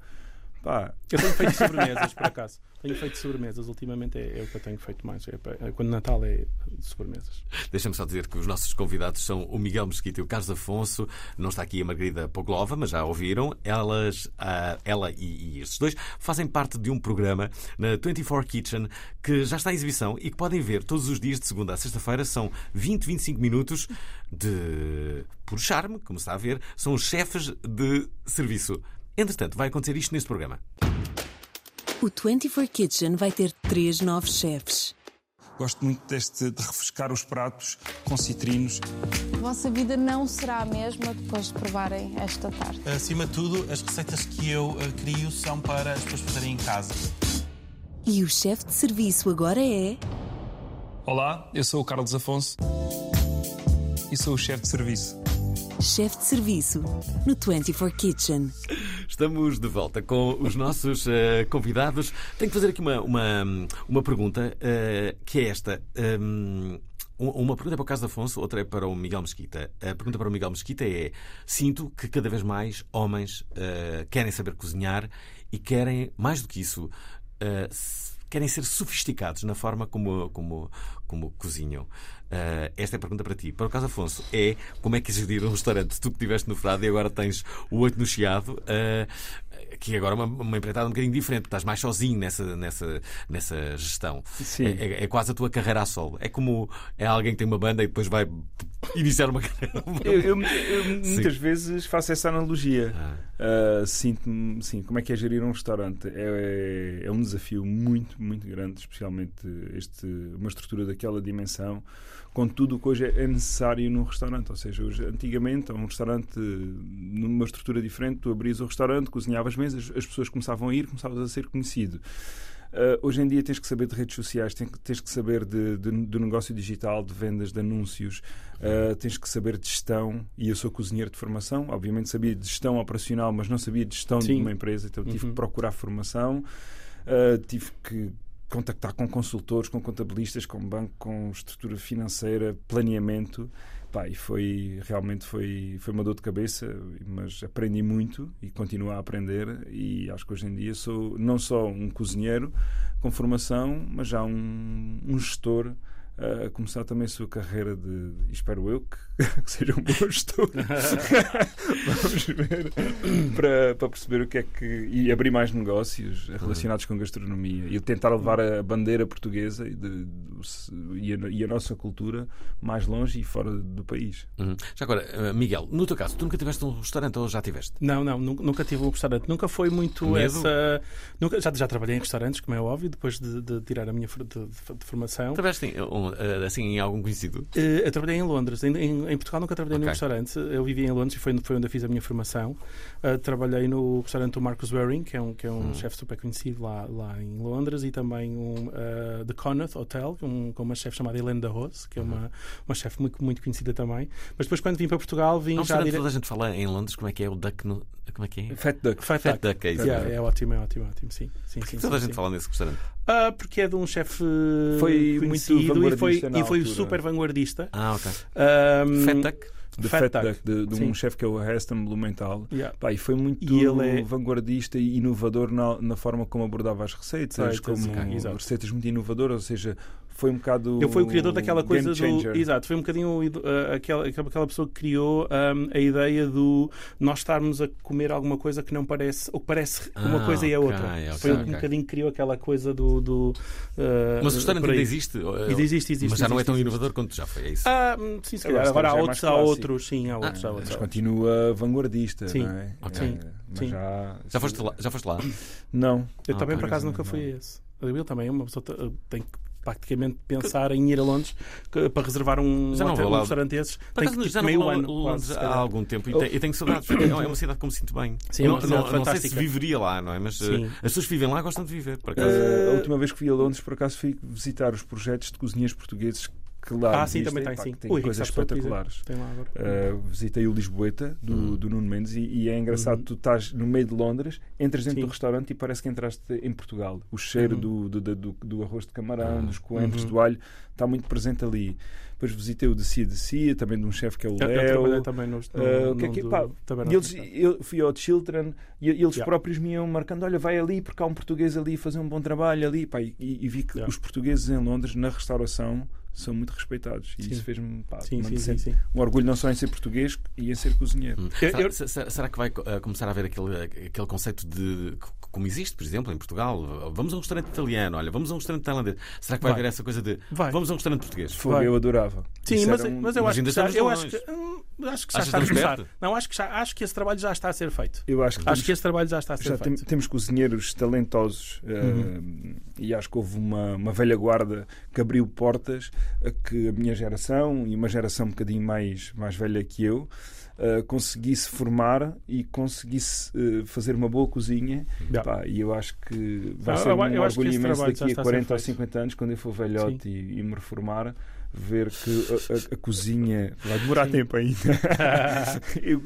E: Pá,
D: Eu tenho feito sobremesas, por acaso. Tenho feito sobremesas. Ultimamente é, é o que eu tenho feito mais. É, é quando Natal é de sobremesas.
A: Deixa-me só dizer que os nossos convidados são o Miguel Mesquita e o Carlos Afonso. Não está aqui a Margarida Poglova, mas já ouviram. Elas, ah, ela e, e estes dois fazem parte de um programa na 24 Kitchen que já está em exibição e que podem ver todos os dias de segunda a sexta-feira. São 20, 25 minutos de puro charme, como está a ver. São os chefes de serviço. Entretanto, vai acontecer isto neste programa.
G: O 24 Kitchen vai ter três novos chefes.
B: Gosto muito deste de refrescar os pratos com citrinos.
H: A vossa vida não será a mesma depois de provarem esta tarde.
I: Acima de tudo, as receitas que eu eh, crio são para as pessoas fazerem em casa.
G: E o chefe de serviço agora é.
B: Olá, eu sou o Carlos Afonso e sou o chefe de serviço.
G: Chefe de serviço no 24 Kitchen.
A: Estamos de volta com os nossos eh, convidados. Tenho que fazer aqui uma, uma, uma pergunta, eh, que é esta. Um, uma pergunta é para o Carlos Afonso, outra é para o Miguel Mesquita. A pergunta para o Miguel Mesquita é: sinto que cada vez mais homens eh, querem saber cozinhar e querem, mais do que isso, querem ser sofisticados na forma como, como, como cozinham. Eh, esta é a pergunta para ti. Para o Carlos Afonso, é como é que é gerir um restaurante? Tu que estiveste no Frado e agora tens o oito no Chiado, eh, que agora é uma, uma empreitada um bocadinho diferente, estás mais sozinho nessa, nessa, nessa gestão.
E: Sim.
A: É, é- é quase a tua carreira a solo. É como é alguém que tem uma banda e depois vai iniciar uma carreira.
E: eu, eu- eu muitas vezes faço essa analogia. Uh, Sinto-me, sim, como é que é gerir um restaurante? É, é um desafio muito, muito grande, especialmente este, uma estrutura daquela dimensão, com tudo o que hoje é necessário num restaurante. Ou seja, hoje, antigamente, um restaurante numa estrutura diferente, tu abrias o restaurante, cozinhavas mesas, as pessoas começavam a ir, começavas a ser conhecido. Uh, hoje em dia tens que saber de redes sociais, tens que, tens que saber de, de, do negócio digital, de vendas, de anúncios, uh, tens que saber de gestão. E eu sou cozinheiro de formação, obviamente sabia de gestão operacional, mas não sabia de gestão
D: Sim.
E: de uma empresa, então tive
D: Uhum.
E: que procurar formação, uh, tive que contactar com consultores, com contabilistas, com banco, com estrutura financeira, planeamento. Pá, e foi realmente foi, foi uma dor de cabeça, mas aprendi muito e continuo a aprender. E acho que hoje em dia sou não só um cozinheiro com formação, mas já um, um gestor a começar também a sua carreira de, espero eu que, que seja um bom gestor. Vamos ver para, para perceber o que é que. e abrir mais negócios relacionados com gastronomia e tentar levar a bandeira portuguesa e, de, de- e, a, e a nossa cultura mais longe e fora do país.
A: Uhum. Já agora, uh, Miguel, no teu caso, tu nunca tiveste um restaurante ou já tiveste?
D: Não, não, nu- nunca tive um restaurante. Nunca foi muito
A: Medo?
D: essa. Nunca, já, já trabalhei em restaurantes, como é óbvio, depois de, de tirar a minha de, de- de formação.
A: Em, um, assim em algum conhecido?
D: Eh, Eu trabalhei em Londres. Em, em- Portugal nunca trabalhei num
A: Ok.
D: restaurante. Eu vivi em Londres e foi, foi onde eu fiz a minha formação. Eh, trabalhei no restaurante do Marcus Waring, que é um, que é um
A: Hum.
D: chefe super conhecido lá, lá em Londres, e também um, eh, The Connaught Hotel, um, com uma chefe chamada Helene da Rose, que é uma, uma chefe muito, muito conhecida também. Mas depois, quando vim para Portugal, vim
A: um
D: já dire...
A: toda a gente fala em Londres, como é que é o Duck no... Como é que é?
E: Fat Duck.
D: Fat
A: Fat
D: Duck.
A: Duck, é isso.
D: Yeah, é ótimo, é ótimo, é ótimo. Sim, sim, sim,
A: Toda a gente
D: sim.
A: fala nesse restaurante.
D: Ah, porque é de um chefe
E: Foi muito
D: conhecido e foi, e foi super vanguardista.
A: Ah, ok.
D: Ahm,
A: Fat Duck?
E: De
D: Fat
E: Fat,
D: Duck.
E: De, de um chefe que é o Heston Blumenthal.
D: Yeah.
E: Pá, e foi muito
D: E ele é-
E: vanguardista e inovador na, na forma como abordava as receitas,
D: Receitas,
E: como receitas muito inovadoras, ou seja, foi um bocado.
D: Ele foi o criador daquela coisa do. Exato, foi um bocadinho uh, aquela, aquela pessoa que criou um, a ideia do nós estarmos a comer alguma coisa que não parece, ou que parece uma
A: Ah,
D: coisa e a outra.
A: ok,
D: foi um
A: ok.
D: bocadinho que criou aquela coisa do. do uh,
A: Mas o restaurante ainda existe?
D: Ainda existe, existe.
A: Mas já não é tão
D: existe.
A: inovador quanto já foi, é isso?
D: Ah, hum, sim, se calhar.
E: Agora
D: Agora há
E: é
D: outros,
E: mais
D: há outros, sim, há outros. há outros,
E: Mas
D: há outros.
E: continua vanguardista.
D: Sim,
E: não é?
A: ok.
E: É, mas
D: Sim.
E: Já,
A: Já foste lá? Já foste lá?
E: Não.
D: Eu
A: Ah,
D: também, por acaso, nunca fui a esse. Eu também, uma pessoa te- tem que praticamente pensar em ir a Londres que- para reservar um,
A: Já não
D: hotel, um
A: lá.
D: restaurante desses.
A: Por
D: Tem que tipo,
A: já não
D: meio ano.
A: Londres há
D: calhar.
A: algum tempo e, tenho, tenho saudades. porque É uma cidade que me sinto bem.
D: Sim, é
A: não,
D: cidade
A: não, não sei se viveria lá, não é? Mas uh,
D: Sim.
A: as pessoas que vivem lá gostam de viver. Por acaso.
E: Uh, a última vez que fui a Londres, por acaso, fui visitar os projetos de cozinheiros portugueses que lá
D: Ah, sim, também tem,
E: pá,
D: sim. O Henrique
E: coisas espetaculares.
D: Tem lá agora.
E: Uh, visitei o Lisboeta do,
A: Uhum.
E: do Nuno Mendes e, e é engraçado,
D: Uhum.
E: tu estás no meio de Londres, entras dentro
D: Sim.
E: do restaurante e parece que entraste em Portugal. O cheiro
D: Uhum.
E: do, do, do, do- do arroz de camarão,
A: Ah.
E: dos coentros,
D: Uhum.
E: do alho, está muito presente ali. Depois visitei o de Cia de Cia, também de um chefe que é o
D: Eu, eu trabalhei
E: Léo.
D: também no, no,
E: Uh, que é que-
D: do-
E: pá,
D: no
E: eles, eu fui ao Children e eles
D: Yeah.
E: próprios me iam marcando: olha, vai ali porque há um português ali a fazer um bom trabalho ali. Pá, e, e vi que
D: Yeah.
E: os portugueses em Londres, na restauração, são muito respeitados. E
D: Sim.
E: isso fez-me pá,
D: Sim,
E: uma
D: sim, sim,
E: decente-
D: sim.
E: um orgulho não só em ser português e em ser cozinheiro.
A: Hum.
D: Eu-
A: será,
D: eu-
A: se- se- será que vai uh, começar a haver aquele, aquele conceito de. Como existe, por exemplo, em Portugal? Vamos a um restaurante italiano, olha, vamos a um restaurante tailandês. Será que vai,
D: Vai.
A: haver essa coisa de.
D: Vai.
A: Vamos a um restaurante português?
D: Vai.
E: eu adorava.
D: Sim,
E: Isso
D: mas,
E: um-
D: mas eu
A: mas
D: acho que já, eu acho que, hum, acho que já
A: Achas
D: está a começar.
A: perto?
D: Não, acho que, já, acho que esse trabalho já está a ser feito.
E: Eu acho que
D: Acho
E: temos-
D: que esse trabalho já está a ser
E: já tem-
D: feito.
E: temos cozinheiros talentosos eh, e acho que houve uma, uma velha guarda que abriu portas a que a minha geração e uma geração um bocadinho mais, mais velha que eu eh, conseguisse formar e conseguisse eh, fazer uma boa cozinha
D: Yeah.
E: Pá, e eu acho que vai
D: Ah,
E: ser
D: eu-
E: um
D: eu
E: orgulho imenso daqui a
D: a ser
E: 40 ou
D: feito.
E: 50 anos quando eu for velhote e, e me reformar ver que a, a- a cozinha vai demorar tempo ainda Eu-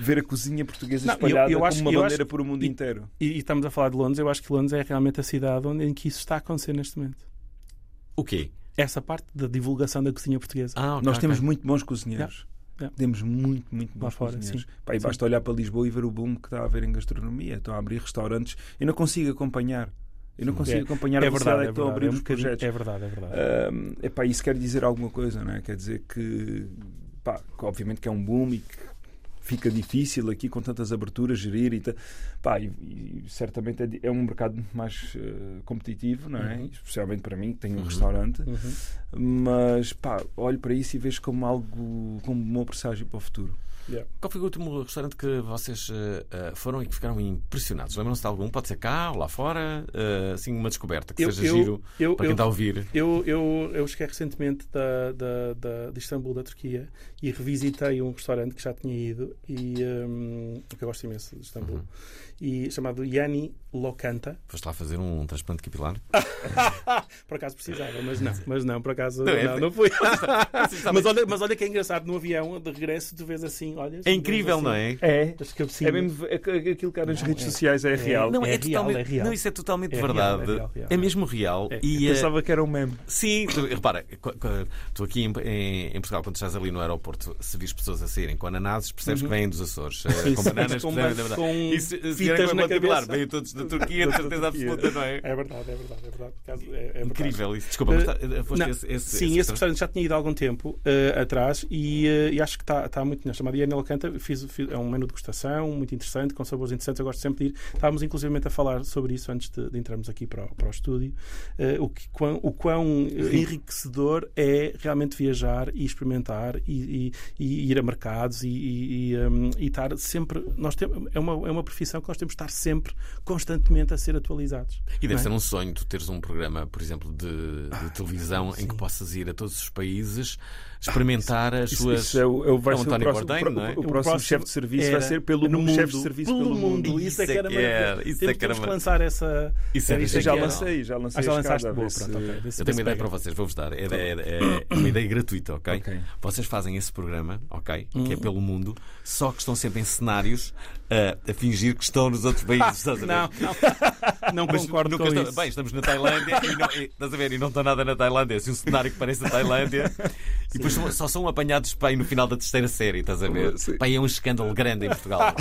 E: ver a cozinha portuguesa
D: Não, eu-
E: espalhada
D: eu
E: como
D: acho-
E: uma
D: eu
E: bandeira
D: acho-
E: por o mundo
D: e-
E: inteiro
D: E, e estamos a falar de Londres, eu acho que Londres é realmente a cidade onde, em que isso está a acontecer neste momento.
A: O quê?
D: Essa parte da divulgação da cozinha portuguesa.
A: Ah, ok,
E: Nós temos
A: ok.
E: muito bons cozinheiros.
D: Yeah. Yeah.
E: Temos muito, muito bons
D: fora,
E: cozinheiros.
D: sim.
E: Pá, e
D: Sim.
E: basta olhar para Lisboa e ver o boom que está a haver em gastronomia. Estão a abrir restaurantes. Eu não consigo acompanhar. Eu não consigo
D: É-
E: acompanhar a
D: é
E: velocidade
D: verdade,
E: a
D: é
E: que estão a abrir
D: É um
E: os projetos.
D: é verdade, é verdade.
E: Ahm, epá, isso quer dizer alguma coisa, não é? Quer dizer que, pá, que obviamente que é um boom e que fica difícil aqui com tantas aberturas gerir e, pá, e, e certamente é, é um mercado muito mais eh, competitivo, não é?
D: Uhum.
E: Especialmente para mim, que tenho um
A: Uhum.
E: restaurante.
D: Uhum.
E: Mas pá, olho para isso e vejo como algo, como um bom presságio para o futuro.
D: Yeah.
A: Qual foi o último restaurante que vocês eh, foram e que ficaram impressionados? Lembram-se de algum? Pode ser cá ou lá fora? Eh, assim, uma descoberta que
D: Eu-
A: seja
D: eu-
A: giro
D: eu-
A: para quem está a ouvir.
D: Eu, eu, eu cheguei recentemente da, da, da, de Istambul, da Turquia, e revisitei um restaurante que já tinha ido, e um, que eu gosto imenso de Istambul.
A: Uhum.
D: E chamado Yanni Locanta.
A: Foste lá fazer um transplante capilar?
D: por acaso precisava, mas não, mas não, por acaso
A: Não,
D: não,
A: é-
D: não, fui.
A: está
D: mas,
A: bem.
D: olha, mas olha que é engraçado, no avião de regresso tu vês assim, olha.
A: É incrível, não é?
E: É. É mesmo é que- aquilo que há nas
D: Não,
E: redes
D: é-
E: sociais é,
D: é-
E: real.
A: Não, é,
D: É real, é real.
A: Não, isso é totalmente
D: É real,
A: verdade.
D: é real, real.
A: É mesmo real.
D: É.
A: E,
E: Eu
A: eh,
E: pensava que era um meme.
A: Sim, tu- repara, tu aqui em, em- em Portugal, quando estás ali no aeroporto, se vis pessoas a saírem com ananases, percebes que vêm dos Açores. eh,
D: Sim,
A: com bananas,
D: com
A: é se
D: fitas na
A: a capilar,
D: cabeça.
A: vêm todos da Turquia, de certeza
E: Turquia.
A: absoluta, não é?
D: É verdade, é verdade, é verdade. É- é verdade.
A: Incrível isso. Desculpa, mas
D: Eh,
A: tá- eh, foste
D: não,
A: esse, esse,
D: sim, esse
A: restaurante?
D: restaurante já tinha ido há algum tempo eh, atrás e, eh, e acho que está está muito melhor. Chamado Iana Alcanta, fiz, fiz- é um menu de degustação muito interessante, com sabores interessantes. Eu gosto sempre de ir. Estávamos inclusivamente a falar sobre isso antes de, de entrarmos aqui para o, para o estúdio. O, que, quão, o quão enriquecedor é realmente viajar e experimentar e, e- e ir a mercados e, e- e, um, e estar sempre. Nós temos, é, uma, é uma profissão que nós temos de estar sempre, constantemente a ser atualizados.
A: E deve
D: é?
A: ser um sonho tu teres um programa, por exemplo, de, de televisão em que possas ir a todos os países experimentar as
E: Isso,
A: suas.
E: isso é o, é o- vai
A: É
E: ser o
A: António Bourdain, não é?
E: o,
A: O
E: próximo,
D: próximo
E: chefe de serviço vai ser pelo mundo, chefe de serviço pelo, mundo.
D: Isso é que
A: Isso é
D: era
A: que era,
D: maravilhoso.
A: isso é
D: Temos,
A: que era
D: temos que lançar essa.
A: Isso é isso é
E: já
A: que era.
E: lancei, já lancei
D: Ah, já lançaste boa,
E: se-
D: pronto, ok. Vê se-
A: Eu tenho uma ideia para vocês, vou-vos dar. É, é- é uma ideia gratuita, ok? Vocês fazem esse programa, ok? Que é pelo mundo, só que estão sempre em cenários a, a fingir que estão nos outros países.
D: Não, não, não
A: Mas
D: concordo com isso.
A: Bem, estamos na Tailândia e, não, e- estás a ver, e não estão nada na Tailândia, é assim um cenário que parece a Tailândia e depois são- só são apanhados aí no final da terceira série, estás a ver?
E: Sim.
A: Pá, é um escândalo grande em Portugal.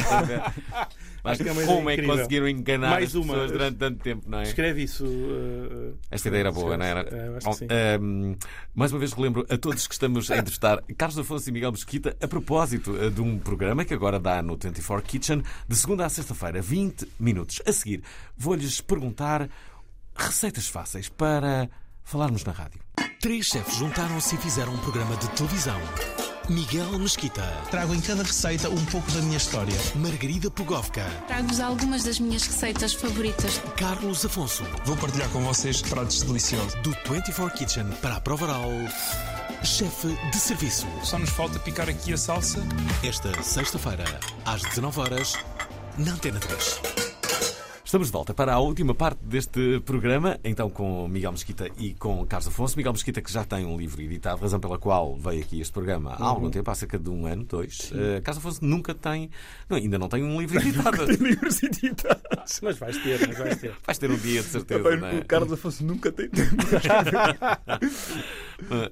A: Mas
D: é ideia
A: como é que conseguiram enganar
D: Mais
A: as
D: uma.
A: pessoas durante tanto tempo, não é?
D: Escreve isso. uh,
A: Esta ideia era boa, não era?
D: É, acho que sim.
A: ehm, mais uma vez relembro a todos que estamos a entrevistar Carlos Afonso e Miguel Mesquita a propósito eh, de um programa que agora dá no 24 Kitchen de segunda a sexta-feira, 20 minutos. A seguir, vou-lhes perguntar receitas fáceis para falarmos na rádio.
J: Três chefes juntaram-se e fizeram um programa de televisão. Miguel Mesquita,
I: Trago em cada receita um pouco da minha história.
J: Margarida Pugovka,
C: Trago-vos algumas das minhas receitas favoritas.
J: Carlos Afonso,
B: Vou partilhar com vocês pratos deliciosos.
J: do 24 Kitchen para a prova oral, chefe de serviço.
B: Só nos falta picar aqui a salsa.
J: Esta sexta-feira, às 19 horas na Antena 3.
A: Estamos de volta para a última parte deste programa, então com Miguel Mesquita e com Carlos Afonso. Miguel Mesquita que já tem um livro editado, razão pela qual veio aqui este programa há algum tempo, há cerca de um ano, dois. Uh, Carlos Afonso nunca tem, não, ainda não tem um livro editado.
E: livros editados.
D: Mas vais ter, mas vais ter.
A: Vais ter um dia de certeza,
E: Epá,
A: não é?
E: O Carlos Afonso nunca tem tempo.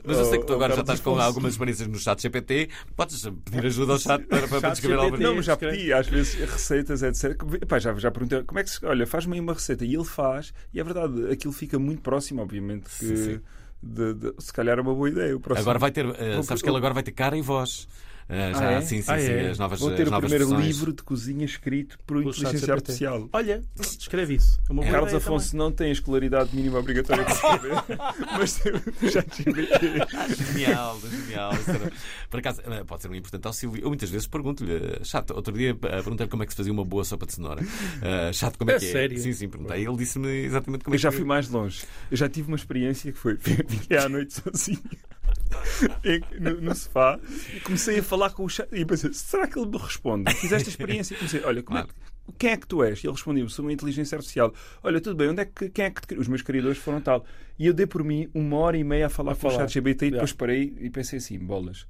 A: Mas eu sei que tu
E: Oh,
A: agora
E: oh,
A: já estás com algumas experiências no chat GPT. Podes pedir ajuda ao chat para, para
D: Chat
A: descrever
D: GPT.
A: algo.
E: Não, mas já pedi, às vezes, receitas, etc. Epá, já, já perguntei, como é que se. Olha, faz-me aí uma receita. E ele faz, e é verdade, aquilo fica muito próximo, obviamente, que.
A: Sim, sim.
E: de- de- se calhar é uma boa ideia. Próximo.
A: Agora vai ter, uh, sabes que ele agora vai ter cara e voz. Uh, já,
E: Ah, é?
A: sim, sim,
D: Ah,
A: sim,
D: é?
A: as novas
E: Vou ter
A: as
E: o primeiro
A: versões.
E: livro de cozinha escrito por
D: chat
E: inteligência artificial.
D: Olha, escreve isso. É boa
E: Carlos Afonso não tem a escolaridade mínima obrigatória para escrever, mas tem o chat GPT.
A: Genial, genial. Por acaso, eh, pode ser um importante auxílio. Eu muitas vezes pergunto-lhe, chato, outro dia eh, perguntei-lhe como é que se fazia uma boa sopa de cenoura. Eh, chato, como é
D: É
A: que é?
D: sério?
A: Sim, sim, perguntei. Ele disse-me exatamente como é
E: Eu já
A: que
E: fui mais longe. Eu já tive uma experiência que foi: fiquei à noite sozinho no, no sofá e comecei a falar com o chat. E pensei: será que ele me responde? Fiz esta experiência e comecei: olha, como é que- quem é que tu és? E ele respondeu-me: sou uma inteligência artificial. Olha, tudo bem, onde é que, quem é que te... cri-?" Os meus criadores foram tal. E eu dei por mim uma hora e meia a falar
D: A
E: com o
D: falar.
E: chat GPT e depois
D: Yeah.
E: parei e pensei assim: bolas.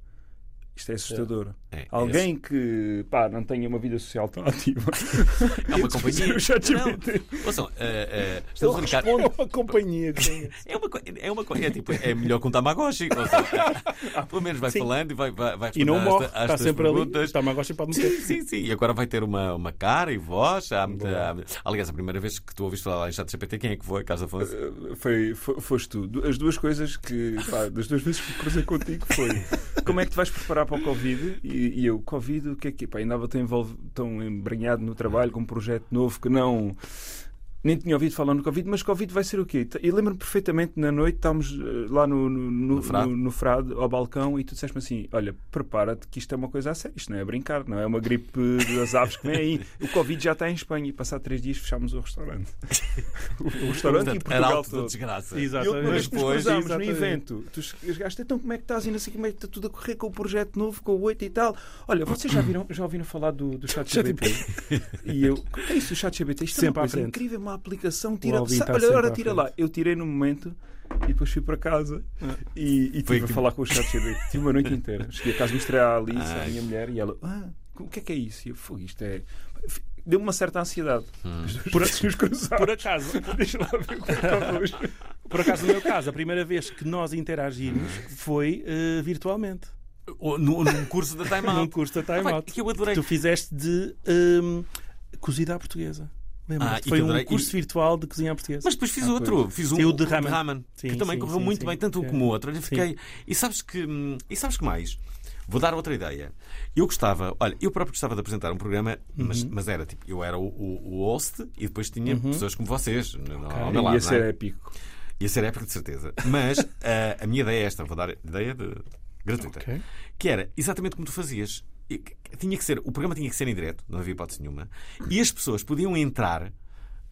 E: Isto é assustador.
A: É,
E: Alguém que pá, não tenha uma vida social tão ativa.
A: É uma companhia.
E: GPT.
A: Não, ouçam, eh, eh, estamos a brincar.
D: responde uma companhia que.
A: É uma, é uma é, tipo, é melhor que um Tamagotchi. Seja, pelo menos vai
D: Sim.
A: falando e vai, vai, vai
D: E não morre,
A: às,
D: está sempre ali.
A: perguntas.
D: Mais gosto pode
A: Sim,
D: meter.
A: sim, sim. E agora vai ter uma, uma cara e voz. Há muita, há- Aliás, a primeira vez que tu ouviste falar em chat GPT, quem é que foi? Carlos Afonso?
E: Uh, Foi, fo- foste tu. As duas coisas que, pá, das duas vezes que me cruzei contigo foi como é que te vais preparar para o Covid? E, e eu, Covid, o que é que? Pá, ainda estava tão, tão embranhado no trabalho com um projeto novo que não. Nem tinha ouvido falar no Covid, mas Covid vai ser o quê? E lembro-me perfeitamente, na noite, estávamos eh, lá no, no, no,
A: No frade.
E: no- no frade, ao balcão, e tu disseste-me assim: Olha, prepara-te que isto é uma coisa a sério, isto não é a brincar, não é uma gripe das aves que vem aí. O Covid já está em Espanha e, passado três dias, fechámos o restaurante. o, o restaurante e
A: Portanto,
E: Portugal
A: arauto da
E: todo.
A: desgraça.
E: E a
D: Exatamente.
E: nos
A: Depois-
E: cruzámos no evento, tu chegaste, então como é que estás e não sei como é que está tudo a correr com o projeto novo, com o 8 e tal. Olha, vocês já, viram, já ouviram falar do, do chat GBT? e eu, o que é isso do chat GBT? Isto
D: Sempre
E: é uma coisa incrível, uma aplicação, tira,
D: está
E: olha,
D: sempre
E: ora
D: à
E: tira lá. Eu tirei no momento e depois fui para casa e, e
A: Foi
E: estive a
A: que-
E: falar com o chat GBT. Tive uma noite inteira. Cheguei a casa, mostrei à Alice, à
A: Ai.
E: minha mulher, e ela, ah, o que é que é isso? E eu, "Fogo, isto é. Deu-me uma certa ansiedade. Duas
D: Por-. Por acaso,
E: Deixa lá ver como é que
D: por acaso, no meu caso, a primeira vez que nós interagimos foi eh, virtualmente.
A: No- Num curso da Time
D: Num
A: Out.
D: curso da Time
A: Ah,
D: Out.
A: que eu adorei.
D: Tu fizeste de hum, cozida à portuguesa. Lembra?
A: Ah,
D: foi um
A: adorei.
D: curso
A: E-
D: virtual de cozinha portuguesa.
A: Mas depois fiz
E: Ah,
A: outro,
E: pois.
A: fiz um
D: Sim, o de
A: de
D: ramen.
A: ramen,
D: Sim,
A: que também
D: sim,
A: correu
D: sim,
A: muito
D: sim.
A: bem, tanto um
D: É.
A: como o outro. Olha, fiquei... E sabes que hum, e sabes que mais? Vou dar outra ideia. Eu gostava, olha, eu próprio gostava de apresentar um programa, mas,
D: Uhum.
A: mas era tipo, eu era o, o, o host e depois tinha pessoas como vocês no, no- ao meu
E: Ia
A: lado. não
E: ser
A: é?
E: épico.
A: Ia ser épico de certeza. Mas ah, a minha ideia é esta, vou dar ideia de gratuita.
D: Ok.
A: Que era exatamente como tu fazias. Tinha que ser, o programa tinha que ser em direto, não havia hipótese nenhuma, e as pessoas podiam entrar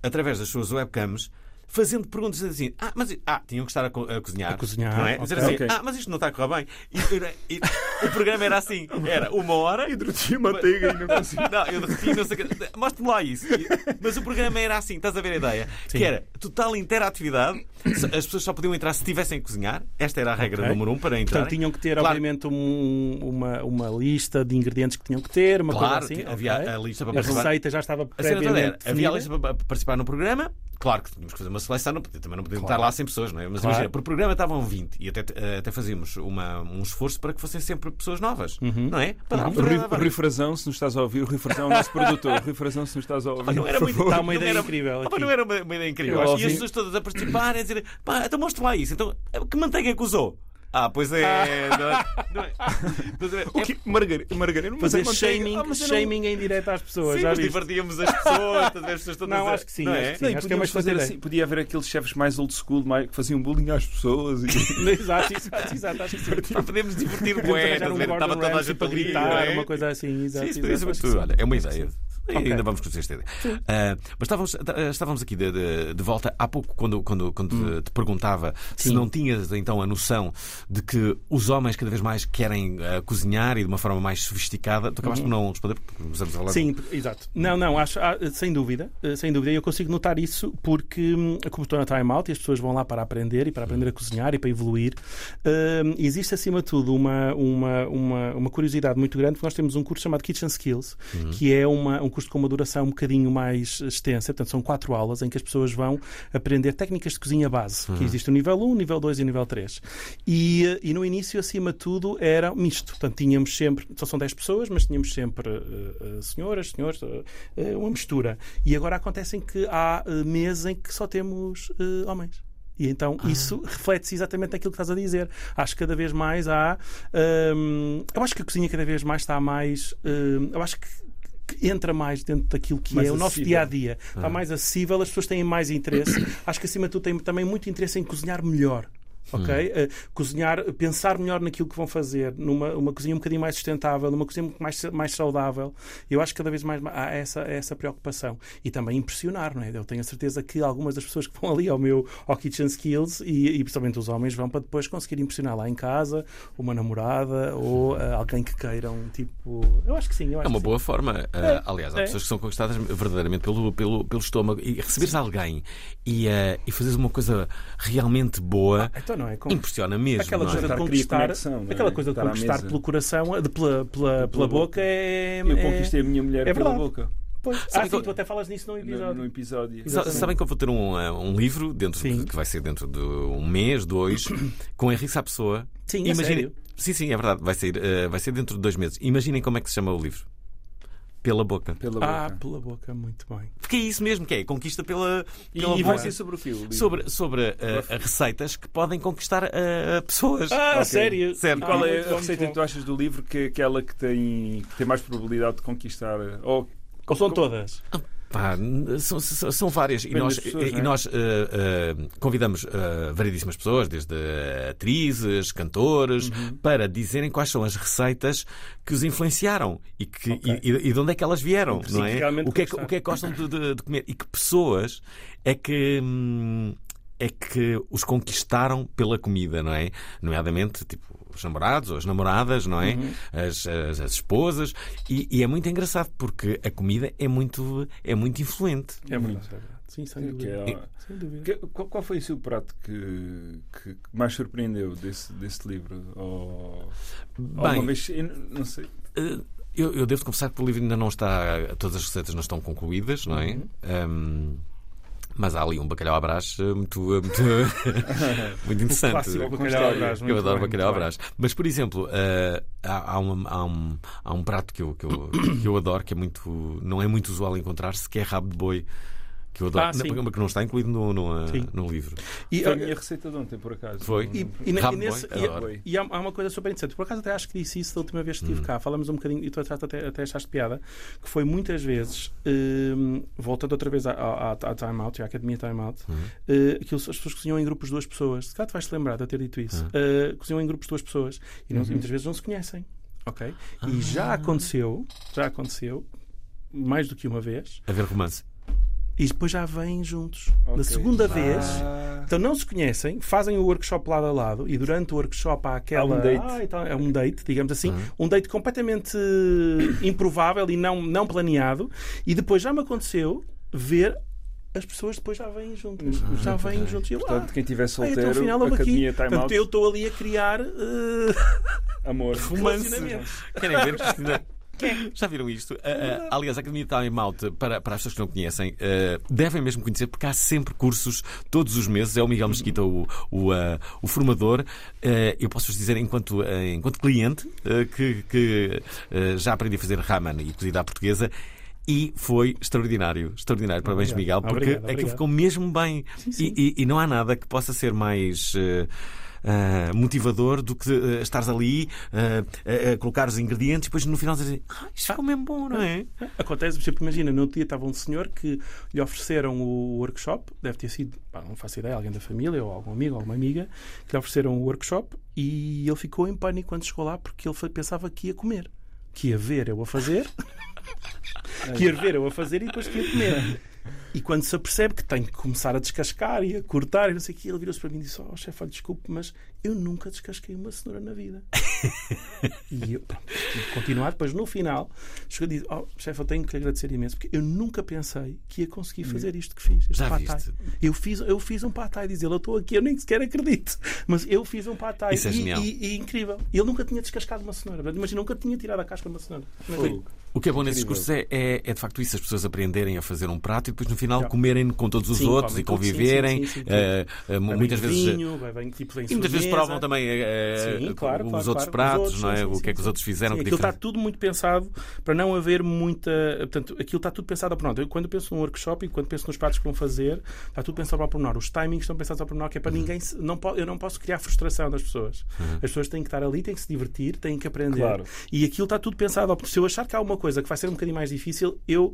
A: através das suas webcams fazendo perguntas assim, ah, mas ah, tinham que estar a, co- a cozinhar.
D: A cozinhar,
A: Não é?
D: ok.
A: Dizer assim,
E: Ok.
A: ah, mas isto não está a correr bem. E, e- e o programa era assim: era uma hora.
E: E derreti manteiga e não consigo.
A: Não, eu derreti, não sei. Mostre-me lá isso. E- Mas o programa era assim, estás a ver a ideia? Que era total interatividade. As pessoas só podiam entrar se tivessem que cozinhar. Esta era a regra
D: Ok.
A: número um para entrar.
D: Portanto, tinham que ter,
A: Claro.
D: obviamente, um- uma, uma lista de ingredientes que tinham que ter, uma
A: Claro,
D: coisa assim.
A: havia
D: ok.
A: a lista para
D: A
A: participar.
D: receita já estava
A: toda era,
D: previamente
A: havia a lista para participar no programa. Claro que tínhamos que fazer uma seleção, não podia- também não podíamos estar lá 100 pessoas, não é? Mas
D: Claro.
A: imagina, por programa estavam 20 e até, eh, até fazíamos uma, um esforço para que fossem sempre pessoas novas,
D: Uhum.
A: não é? Para dar
E: O
A: um programa,
E: Rui, Rui Frazão, se nos estás a ouvir, o Rui Frazão é o nosso produtor. Rui Frazão, se nos estás a ouvir.
A: não era
E: por
A: muito,
E: favor.
D: Está uma
A: não
D: ideia
A: era-
D: incrível
A: Ah, não era uma, uma ideia incrível.
E: Eu
A: E
E: ouvi-
A: as pessoas todas a participar a dizer, pá, então mostra lá isso. Então, que manteiga é que usou? Ah, pois é. não é- não é- ver?
E: O quê? Margarina, margarina mas
D: Fazer
E: é
D: shaming,
E: Ah, mas eu não-
D: shaming em direto às pessoas.
A: Sim,
D: já
A: mas
D: viste?
A: divertíamos as pessoas, as pessoas todas
D: Não, acho que sim,
A: não
D: acho
A: é?
D: que sim.
E: Não,
D: acho que é
E: podíamos fazer assim, podia haver aqueles chefes mais old school mais, que faziam bullying às pessoas. E...
D: Exato, exato, exato. Acho que sim.
A: Pá, podemos divertir a
D: um?
A: Estava toda a gente
D: para gritar,
A: é?
D: uma coisa assim. Exato,
A: Sim, isso
D: exato, que.
A: Olha, é uma ideia. E
D: Ok.
A: Ainda vamos conhecer esta ideia. Ah, mas estávamos, estávamos aqui de, de- de volta há pouco, quando, quando, quando
D: Hum.
A: te, perguntava se não tinhas então a noção de que os homens cada vez mais querem ah, cozinhar e de uma forma mais sofisticada. Tu acabaste por não responder, porque começamos a falar.
D: Uhum. Sim, exato. Não, não, acho, ah, sem dúvida, sem dúvida. Eu consigo notar isso porque, hum, como estou na Time Out e as pessoas vão lá para aprender e para aprender a cozinhar e para evoluir, hum, existe acima de tudo uma, uma, uma, uma curiosidade muito grande, porque nós temos um curso chamado Kitchen Skills, que é uma, um curso com uma duração um bocadinho mais extensa, portanto são quatro aulas em que as pessoas vão aprender técnicas de cozinha base, que existe o nível 1, o nível 2 e o nível 3. E, eh, e no início, acima de tudo, era misto. Portanto, tínhamos sempre, só são 10 pessoas, mas tínhamos sempre eh, senhoras, senhores, eh, uma mistura. E agora acontece em que há eh, meses em que só temos eh, homens. E então isso reflete-se exatamente naquilo que estás a dizer. Acho que cada vez mais há. hum, eu acho que a cozinha cada vez mais está mais. hum, eu acho que entra mais dentro daquilo que
E: Mais
D: é o nosso
E: acessível.
D: dia a dia. Está mais acessível, as pessoas têm mais interesse. Acho que acima de tudo têm também muito interesse em cozinhar melhor. Ok? Eh, cozinhar, pensar melhor naquilo que vão fazer, numa uma cozinha um bocadinho mais sustentável, numa cozinha mais, mais saudável. Eu acho que cada vez mais há essa, essa preocupação. E também impressionar, não é? Eu tenho a certeza que algumas das pessoas que vão ali ao meu ao Kitchen Skills e, e principalmente os homens vão para depois conseguir impressionar lá em casa uma namorada ou eh, alguém que queiram, tipo. Eu acho que sim. Eu acho
A: É uma
D: que sim.
A: boa forma. Ah, aliás, há
D: é.
A: pessoas que são conquistadas verdadeiramente pelo, pelo, pelo estômago. E receberes alguém e, ah, e fazeres uma coisa realmente boa
D: Então não é com...
A: impressiona mesmo.
D: Aquela
A: é?
D: coisa de
E: a criar
D: conquistar,
E: conexão, é?
D: aquela coisa de
E: Estar
D: conquistar pelo coração, de, pela, pela, pela boca é.
E: Eu
D: é-
E: conquistei a minha mulher
D: é
E: pela
D: verdade.
E: boca.
D: Pois. Ah, sim,
A: que-
D: tu até falas nisso num
E: No,
D: episódio.
E: no episódio.
A: Sa-
D: Exatamente.
A: Sabem que eu vou ter um, ah, um livro dentro
D: Sim.
A: que vai ser dentro de um mês, dois, com Henrique Sapessoa.
D: Sim, é sério?
A: Sim, sim, é verdade. Vai sair, ah, vai ser dentro de dois meses. Imaginem como é que se chama o livro. Pela boca.
E: Pela
D: Ah,
E: boca.
D: pela boca, muito bem.
A: Porque é isso mesmo que é. Conquista pela,
E: E,
A: pela
E: e vai
A: boca.
E: ser sobre o quê? o livro?
A: Sobre, sobre ah, receitas que podem conquistar ah, pessoas.
D: Ah,
E: Ok.
D: sério?
A: Certo.
E: E qual
D: Ah,
E: é
D: muito
E: a
D: bom,
E: receita que tu achas do livro que é aquela que tem, que tem mais probabilidade de conquistar? Ou
D: Ou são todas?
A: Pá, são, são, várias. E nós,
E: pessoas,
A: e
E: é?
A: nós eh, eh, convidamos eh, variedíssimas pessoas, desde atrizes, cantores,
E: Uhum.
A: para dizerem quais são as receitas que os influenciaram e, que, e, e de onde é que elas vieram, não é? O que é que, o que é que gostam de, de- de comer e que pessoas é que. hum, é que os conquistaram pela comida, não é? Nomeadamente, tipo, os namorados ou as namoradas, não é?
D: Uhum.
A: As, as- as esposas. E, e é muito engraçado porque a comida é muito, é muito influente.
D: É verdade, é verdade. Sim, sem
E: Que
D: dúvida.
E: é-
D: Sem dúvida.
E: Qual, qual foi o seu prato que, que mais surpreendeu desse, desse livro? Ou,
A: Bem,
E: alguma vez, eu não sei.
A: Eh, Eu, eu devo confessar que o livro ainda não está. Todas as receitas não estão concluídas, não é? Um, mas há ali um bacalhau à brás eh, muito, eh, muito, muito interessante.
D: clássico bacalhau à brás,
A: Eu adoro
D: bem,
A: bacalhau à brás. Mas, por exemplo, eh, há, há, uma- há um, há um prato que eu, que, eu, que eu adoro, que é muito, não é muito usual encontrar-se, que é rabo de boi. Que eu adoro,
D: Ah.
A: Não, que não está incluído no, no,
D: Sim.
A: no livro.
D: E,
E: Foi a
D: olha,
E: minha receita de ontem, por acaso.
A: Foi?
D: E, e, na- e nesse- e- e há, há uma coisa super interessante. Por acaso até acho que disse isso da última vez que estive cá. Falamos um bocadinho, e tu até, até, até achaste piada, que foi muitas vezes, hum, voltando outra vez à, à, à Time Out, à Academia Time Out, eh, aquilo, as pessoas cozinham em grupos de duas pessoas. Se calhar tu vais te lembrar de eu ter dito isso. Eh, cozinham em grupos de duas pessoas e não- e muitas vezes não se conhecem. Ok? E já aconteceu, já aconteceu, mais do que uma vez,
A: A ver romance.
D: E depois já vêm juntos. Na
E: Ok.
D: segunda vez,
E: Ah.
D: então não se conhecem, fazem o workshop lado a lado e durante o workshop há aquela.
E: Há um date.
D: Ah, então é um date, digamos assim. Um date completamente improvável e não, não planeado. E depois já me aconteceu ver. As pessoas depois já vêm juntas. Já vêm juntos. E eu,
E: Portanto,
D: ah,
E: quem estiver
D: ah, então,
E: solteiro,
D: afinal, aqui.
E: Academia Time
D: Portanto, eu estou ali a criar eh,
E: amor.
D: relacionamentos.
A: Querem ver, Já viram isto? Ah, aliás, a Academia Time Out, para, para as pessoas que não conhecem, ah, devem mesmo conhecer, porque há sempre cursos todos os meses. É o Miguel Mesquita o, o, ah, o formador. Ah, eu posso-vos dizer, enquanto, enquanto cliente, que, que já aprendi a fazer ramen e cozida à portuguesa. E foi extraordinário, extraordinário. Parabéns,
D: Obrigado.
A: Miguel, porque
D: Obrigado,
A: aquilo
D: obrigado.
A: ficou mesmo bem.
D: sim.
A: E, e- e não há nada que possa ser mais eh, ah, motivador do que eh, estares ali ah, a, a colocar os ingredientes e depois no final dizer ah, isto ficou mesmo bom, não é?
D: Acontece, por exemplo, imagina, no outro dia estava um senhor que lhe ofereceram o workshop, deve ter sido, pá, não faço ideia, alguém da família ou algum amigo, alguma amiga, que lhe ofereceram o workshop e ele ficou em pânico quando chegou lá porque ele foi- pensava que ia comer. Que ia ver eu a fazer, que ia ver eu a fazer e depois que ia comer. E quando se apercebe que tem que começar a descascar e a cortar e não sei o que, ele virou-se para mim e disse: Oh, chefe, olha, desculpe, mas eu nunca descasquei uma cenoura na vida. e eu, pronto, tive que continuar. Depois, no final, chegou e disse: Oh, chefe, eu tenho que lhe agradecer imenso, porque eu nunca pensei que ia conseguir fazer isto que fiz.
A: Já viste?
D: Eu fiz, eu fiz um pad thai, diz ele: Eu estou aqui, eu nem sequer acredito, mas eu fiz um pad thai
A: Isso é
D: e,
A: genial.
D: e- e incrível. Ele nunca tinha descascado uma cenoura, mas imagina, nunca tinha tirado a casca de uma cenoura.
E: Fogo.
A: O que é bom nesses cursos é, é, é, de facto isso, as pessoas aprenderem a fazer um prato e depois no final comerem com todos os
D: Sim,
A: outros e conviverem.
D: sim, sim, sim.
A: eh, eh, muitas vezes.
D: vinho, bem, tipo,
A: E muitas vezes provam também eh,
D: Sim, claro,
A: os
D: claro,
A: outros
D: claro.
A: pratos,
D: Os
A: não é? o que é que os outros fizeram.
D: Sim, aquilo está tudo muito pensado para não haver muita. Portanto, aquilo está tudo pensado ao pormenor. Eu, quando penso num workshop e quando penso nos pratos que vão fazer, está tudo pensado ao pormenor. Os timings estão pensados ao pormenor, que é
A: Uhum.
D: para ninguém. se- Não, eu não posso criar frustração das pessoas. As pessoas têm que estar ali, têm que se divertir, têm que aprender. E aquilo está tudo pensado. ao- Se eu achar que há uma coisa que vai ser um bocadinho mais difícil, eu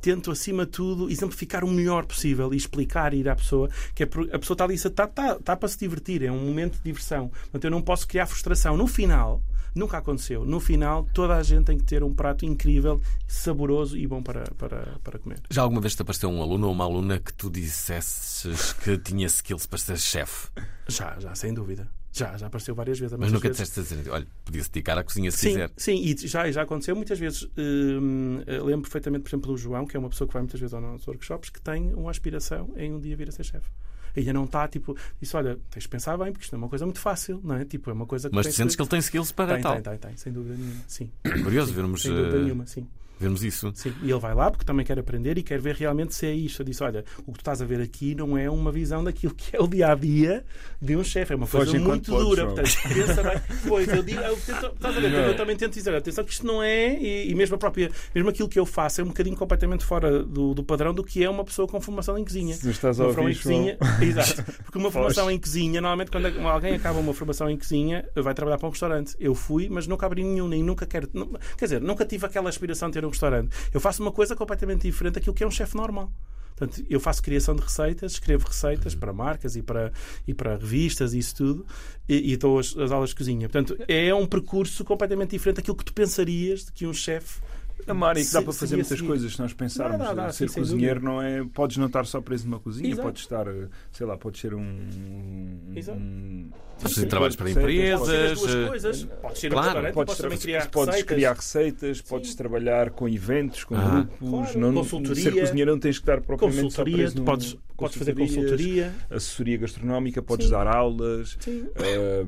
D: tento, acima de tudo, exemplificar o melhor possível e explicar e ir à pessoa, que é a pessoa está ali, está, está, está para se divertir, é um momento de diversão. Portanto, eu não posso criar frustração. No final, nunca aconteceu. No final, toda a gente tem que ter um prato incrível, saboroso e bom para, para, para comer.
A: Já alguma vez te apareceu um aluno ou uma aluna que tu dissesses que tinha skills para ser chefe,
D: Já, já, sem dúvida. Já, já apareceu várias vezes.
A: mas nunca
D: vezes.
A: disseste dizer, olha, podia-se dedicar à cozinha se
D: Sim,
A: quiser.
D: sim, e já, já aconteceu muitas vezes. hum, lembro perfeitamente, por exemplo, do João, que é uma pessoa que vai muitas vezes aos nossos workshops, que tem uma aspiração em um dia vir a ser chefe. Ainda não está, tipo, disse: Olha, tens de pensar bem, porque isto não é uma coisa muito fácil, não é? Tipo, é uma coisa que.
A: Mas sentes que ele tem skills para
D: tem,
A: tal.
D: tem, tem, tem, sem dúvida nenhuma. Sim.
A: É curioso
D: Sim,
A: vermos,
D: Sem dúvida
A: eh,
D: nenhuma, sim.
A: Vermos isso.
D: Sim, e ele vai lá porque também quer aprender e quer ver realmente se é isto. Eu disse: olha, o que tu estás a ver aqui não é uma visão daquilo que é o dia a dia de um chefe, é uma coisa
E: Foge enquanto
D: muito
E: podes,
D: dura. Portanto, pensa bem. Pois, eu digo, eu tento, estás a ver, eu também tento dizer: atenção, que isto não é, e, e mesmo a própria, mesmo aquilo que eu faço é um bocadinho completamente fora do, do padrão do que é uma pessoa com formação em cozinha.
E: Se estás a
D: Uma formação
E: ouvir,
D: em cozinha, exato. Porque uma formação em cozinha, normalmente quando alguém acaba uma formação em cozinha, vai trabalhar para um restaurante. Eu fui, mas nunca abri nenhum, nem nunca quero. Quer dizer, nunca tive aquela aspiração de ter um restaurante. Eu faço uma coisa completamente diferente daquilo que é um chefe normal. Portanto, eu faço criação de receitas, escrevo receitas para marcas e para, e para revistas e isso tudo, e, e dou as, as aulas de cozinha. Portanto, é um percurso completamente diferente daquilo que tu pensarias de que um chefe
E: A Mari, que dá para fazer muitas
D: seguir.
E: coisas se nós pensarmos.
D: Dá, dá, dá,
E: ser
D: sim, sem
E: cozinheiro não é. Podes não estar só preso numa cozinha,
D: Exato.
E: podes estar, sei lá, podes ser um. um-
D: Exato.
E: um
A: Podes fazer trabalhos para empresas.
D: Pode ser as duas
A: eh,
D: ser um
A: claro.
D: restaurante,
E: Podes,
D: podes
E: tra-
D: criar
E: podes
D: receitas.
E: criar receitas, podes trabalhar com eventos, com
A: Ah.
E: grupos,
D: Claro,
E: não,
D: consultoria.
E: ser cozinheiro não tens que estar propriamente só
D: Consultoria,
E: preso
D: podes, podes fazer consultoria.
E: assessoria gastronómica, podes
D: Sim.
E: dar aulas,
D: Sim.
E: eh,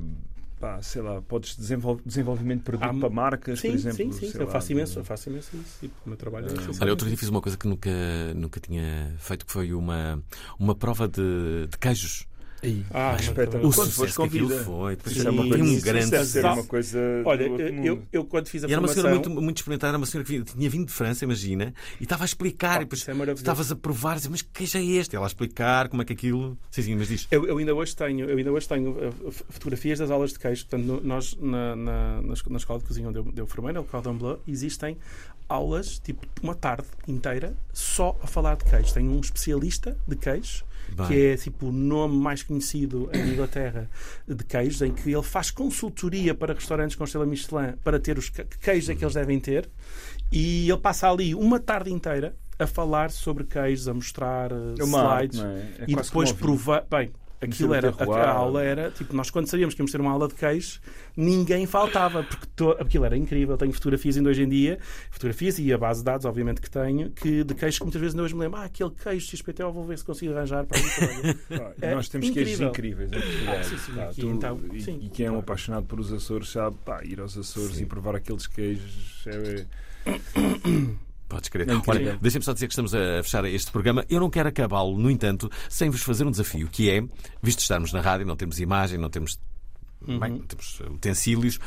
E: pá, sei lá, podes desenvolver desenvolvimento de produto
D: Há-
E: para marcas,
D: Sim,
E: por exemplo.
D: sim, sim.
E: sei
D: Eu
E: lá,
D: faço imenso,
E: de-
D: eu faço imenso isso. E o meu trabalho é isso.
A: Olha, outro dia fiz uma coisa que nunca, nunca tinha feito, que foi uma, uma prova de, de queijos.
D: Ah,
E: Espetacular.
A: O
E: Quando
A: sucesso que aquilo foi.
E: Isso é uma coisa-
A: um
E: isso
A: grande
D: sucesso.
E: uma coisa
D: Olha, eu, eu quando fiz a
A: E era uma
D: formação...
A: senhora muito, muito experimentada, era uma senhora que vinha- tinha vindo de França, imagina, e estava a explicar.
D: Ah,
A: e depois
D: é
A: estavas a provar, dizia, mas que queijo é este? E ela a explicar como é que aquilo. Sim, sim, mas diz.
D: Eu, eu ainda hoje tenho, eu ainda hoje tenho f- fotografias das aulas de queijo. Portanto, no- nós na, na, na, esco- na escola de cozinha onde eu, onde eu formei, no Cordon Bleu, existem aulas, tipo uma tarde inteira, só a falar de queijo. Tem um especialista de queijo,
A: Bem.
D: que é tipo o nome mais conhecido em Inglaterra de queijos, em que ele faz consultoria para restaurantes com estrela Michelin para ter os que que queijos é que eles devem ter. E ele passa ali uma tarde inteira a falar sobre queijos, a mostrar uh,
E: É arte,
D: slides
E: não é? É
D: e depois provar. Bem, aquilo era. A, aula era. Tipo, nós quando sabíamos que íamos ter uma aula de queijo, ninguém faltava, porque to, aquilo era incrível. Tenho fotografias ainda hoje em dia, fotografias e a base de dados, obviamente, que tenho, que de queijos que muitas vezes ainda hoje me lembro. Ah, aquele queijo XPTO, vou ver se consigo arranjar para.
E: Pá,
D: É
E: nós temos queijos
D: incrível.
E: incríveis em Portugal.
D: Ah, sim, sim, aqui,
E: tu-
D: então,
E: e,
D: sim.
E: e quem é um apaixonado por os Açores sabe, pá, ir aos Açores e provar aqueles queijos é,
A: Podes crer.
E: É.
A: Olha, deixem-me só dizer que estamos a fechar este programa. Eu não quero acabá-lo, no entanto, sem vos fazer um desafio, que é, visto estarmos na rádio, não temos imagem, não temos, bem, não temos utensílios,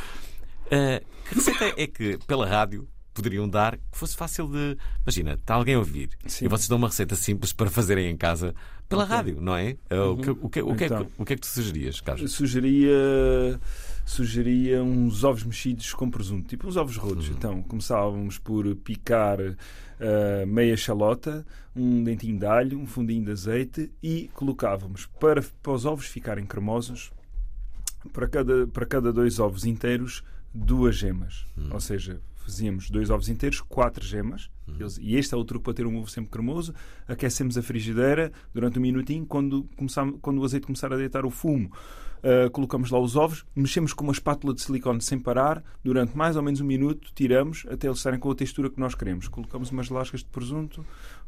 A: ah, que receita é que, pela rádio, poderiam dar que fosse fácil de. Imagina, está alguém a ouvir
E: Sim.
A: e vocês dão uma receita simples para fazerem em casa pela rádio, não é? Ah, O, que, o, que, o, que é que-
E: Então.
A: o que é que tu sugerias, Carlos?
E: sugeria sugeria uns ovos mexidos com presunto, tipo uns ovos rotos.
A: Uhum.
E: Então, começávamos por picar ah, meia chalota, um dentinho de alho, um fundinho de azeite e colocávamos para, para os ovos ficarem cremosos, para cada, para cada dois ovos inteiros, duas gemas. Ou seja, fazíamos dois ovos inteiros, quatro gemas. Eles- e este é o truque para ter um ovo sempre cremoso. Aquecemos a frigideira durante um minutinho. Quando, começar, quando o azeite começar a deitar o fumo, ah, colocamos lá os ovos, mexemos com uma espátula de silicone sem parar durante mais ou menos um minuto, tiramos até eles estarem com a textura que nós queremos. Colocamos umas lascas de presunto,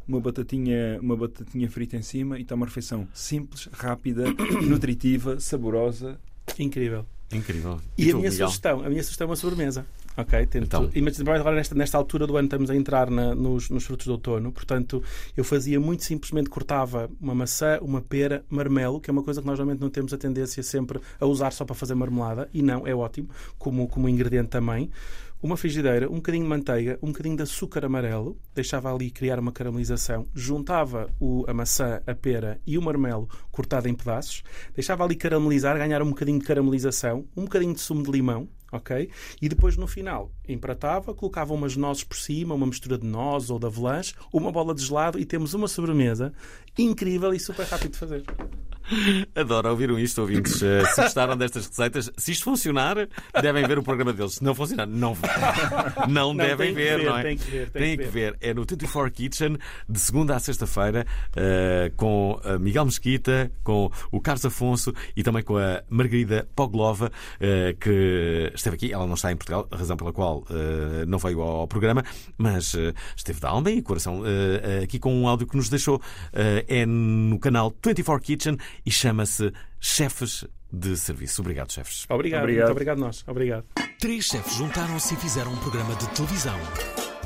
E: uma batatinha, uma batatinha frita em cima e está uma refeição simples, rápida, nutritiva, saborosa.
D: Incrível.
A: Incrível.
D: E, a
A: tu,
D: minha
A: Miguel?
D: sugestão, a minha sugestão é uma sobremesa. Ok? Tento,
A: Então.
D: e, mas agora nesta, nesta altura do ano estamos a entrar na- nos, nos frutos do outono, portanto eu fazia muito simplesmente cortava uma maçã, uma pera, marmelo, que é uma coisa que nós normalmente não temos a tendência sempre a usar só para fazer marmelada, e não, é ótimo, como, como ingrediente também. Uma frigideira, um bocadinho de manteiga, um bocadinho de açúcar amarelo, deixava ali criar uma caramelização, juntava o, a maçã, a pera e o marmelo cortado em pedaços, deixava ali caramelizar, ganhar um bocadinho de caramelização, um bocadinho de sumo de limão, ok? E depois no final empratava, colocava umas nozes por cima, uma mistura de nozes ou de avelãs, uma bola de gelado e temos uma sobremesa incrível e super rápido de fazer.
A: Adoro, ouviram isto, ouvintes. Eh, Se gostaram destas receitas, se isto funcionar, devem ver o programa deles. Se não funcionar, não, não,
D: Não,
A: devem
D: tem
A: ver,
D: ver,
A: não é?
D: tem que ver, tem
A: Têm
D: que
A: que ver. É no 24 Kitchen, de segunda à sexta-feira, eh, com a Miguel Mesquita, com o Carlos Afonso e também com a Margarida Poglova, eh, que esteve aqui. Ela não está em Portugal, a razão pela qual eh, não veio ao programa, mas eh, esteve de alma e coração eh, aqui com um áudio que nos deixou. É no canal 24 Kitchen e chama-se Chefes de Serviço. Obrigado, chefes.
D: Obrigado,
E: Obrigado.
D: muito obrigado nós. Obrigado.
J: Três chefes juntaram-se e fizeram um programa de televisão.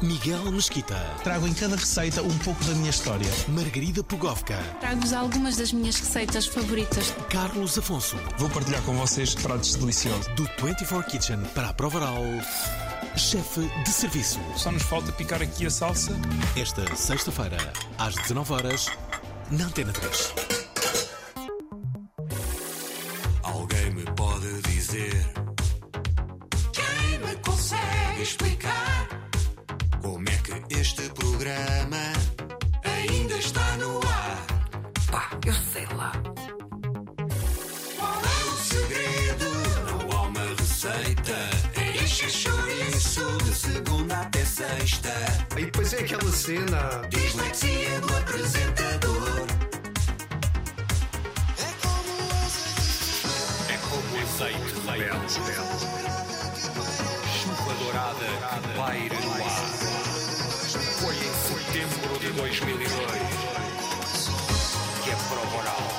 J: Miguel Mesquita,
I: Trago em cada receita um pouco da minha história.
J: Margarida Pugovka,
C: Trago-vos algumas das minhas receitas favoritas.
J: Carlos Afonso,
B: Vou partilhar com vocês pratos deliciosos.
J: do 24 Kitchen para a prova oral, chefe de serviço.
B: Só nos falta picar aqui a salsa.
J: Esta sexta-feira, às 19 horas, na Antena 3.
K: Alguém me pode dizer? Quem me consegue explicar? Como é que este programa ainda está no ar?
L: Pá, eu sei lá.
K: Qual é o segredo? Não há uma receita chouriço de segunda até sexta.
M: Aí depois é aquela cena.
K: Dislexia do apresentador.
N: É como o azeite. É como o azeite rebelde. Chuva dourada que paira no ar. Foi em setembro de 2002 que
K: é prova oral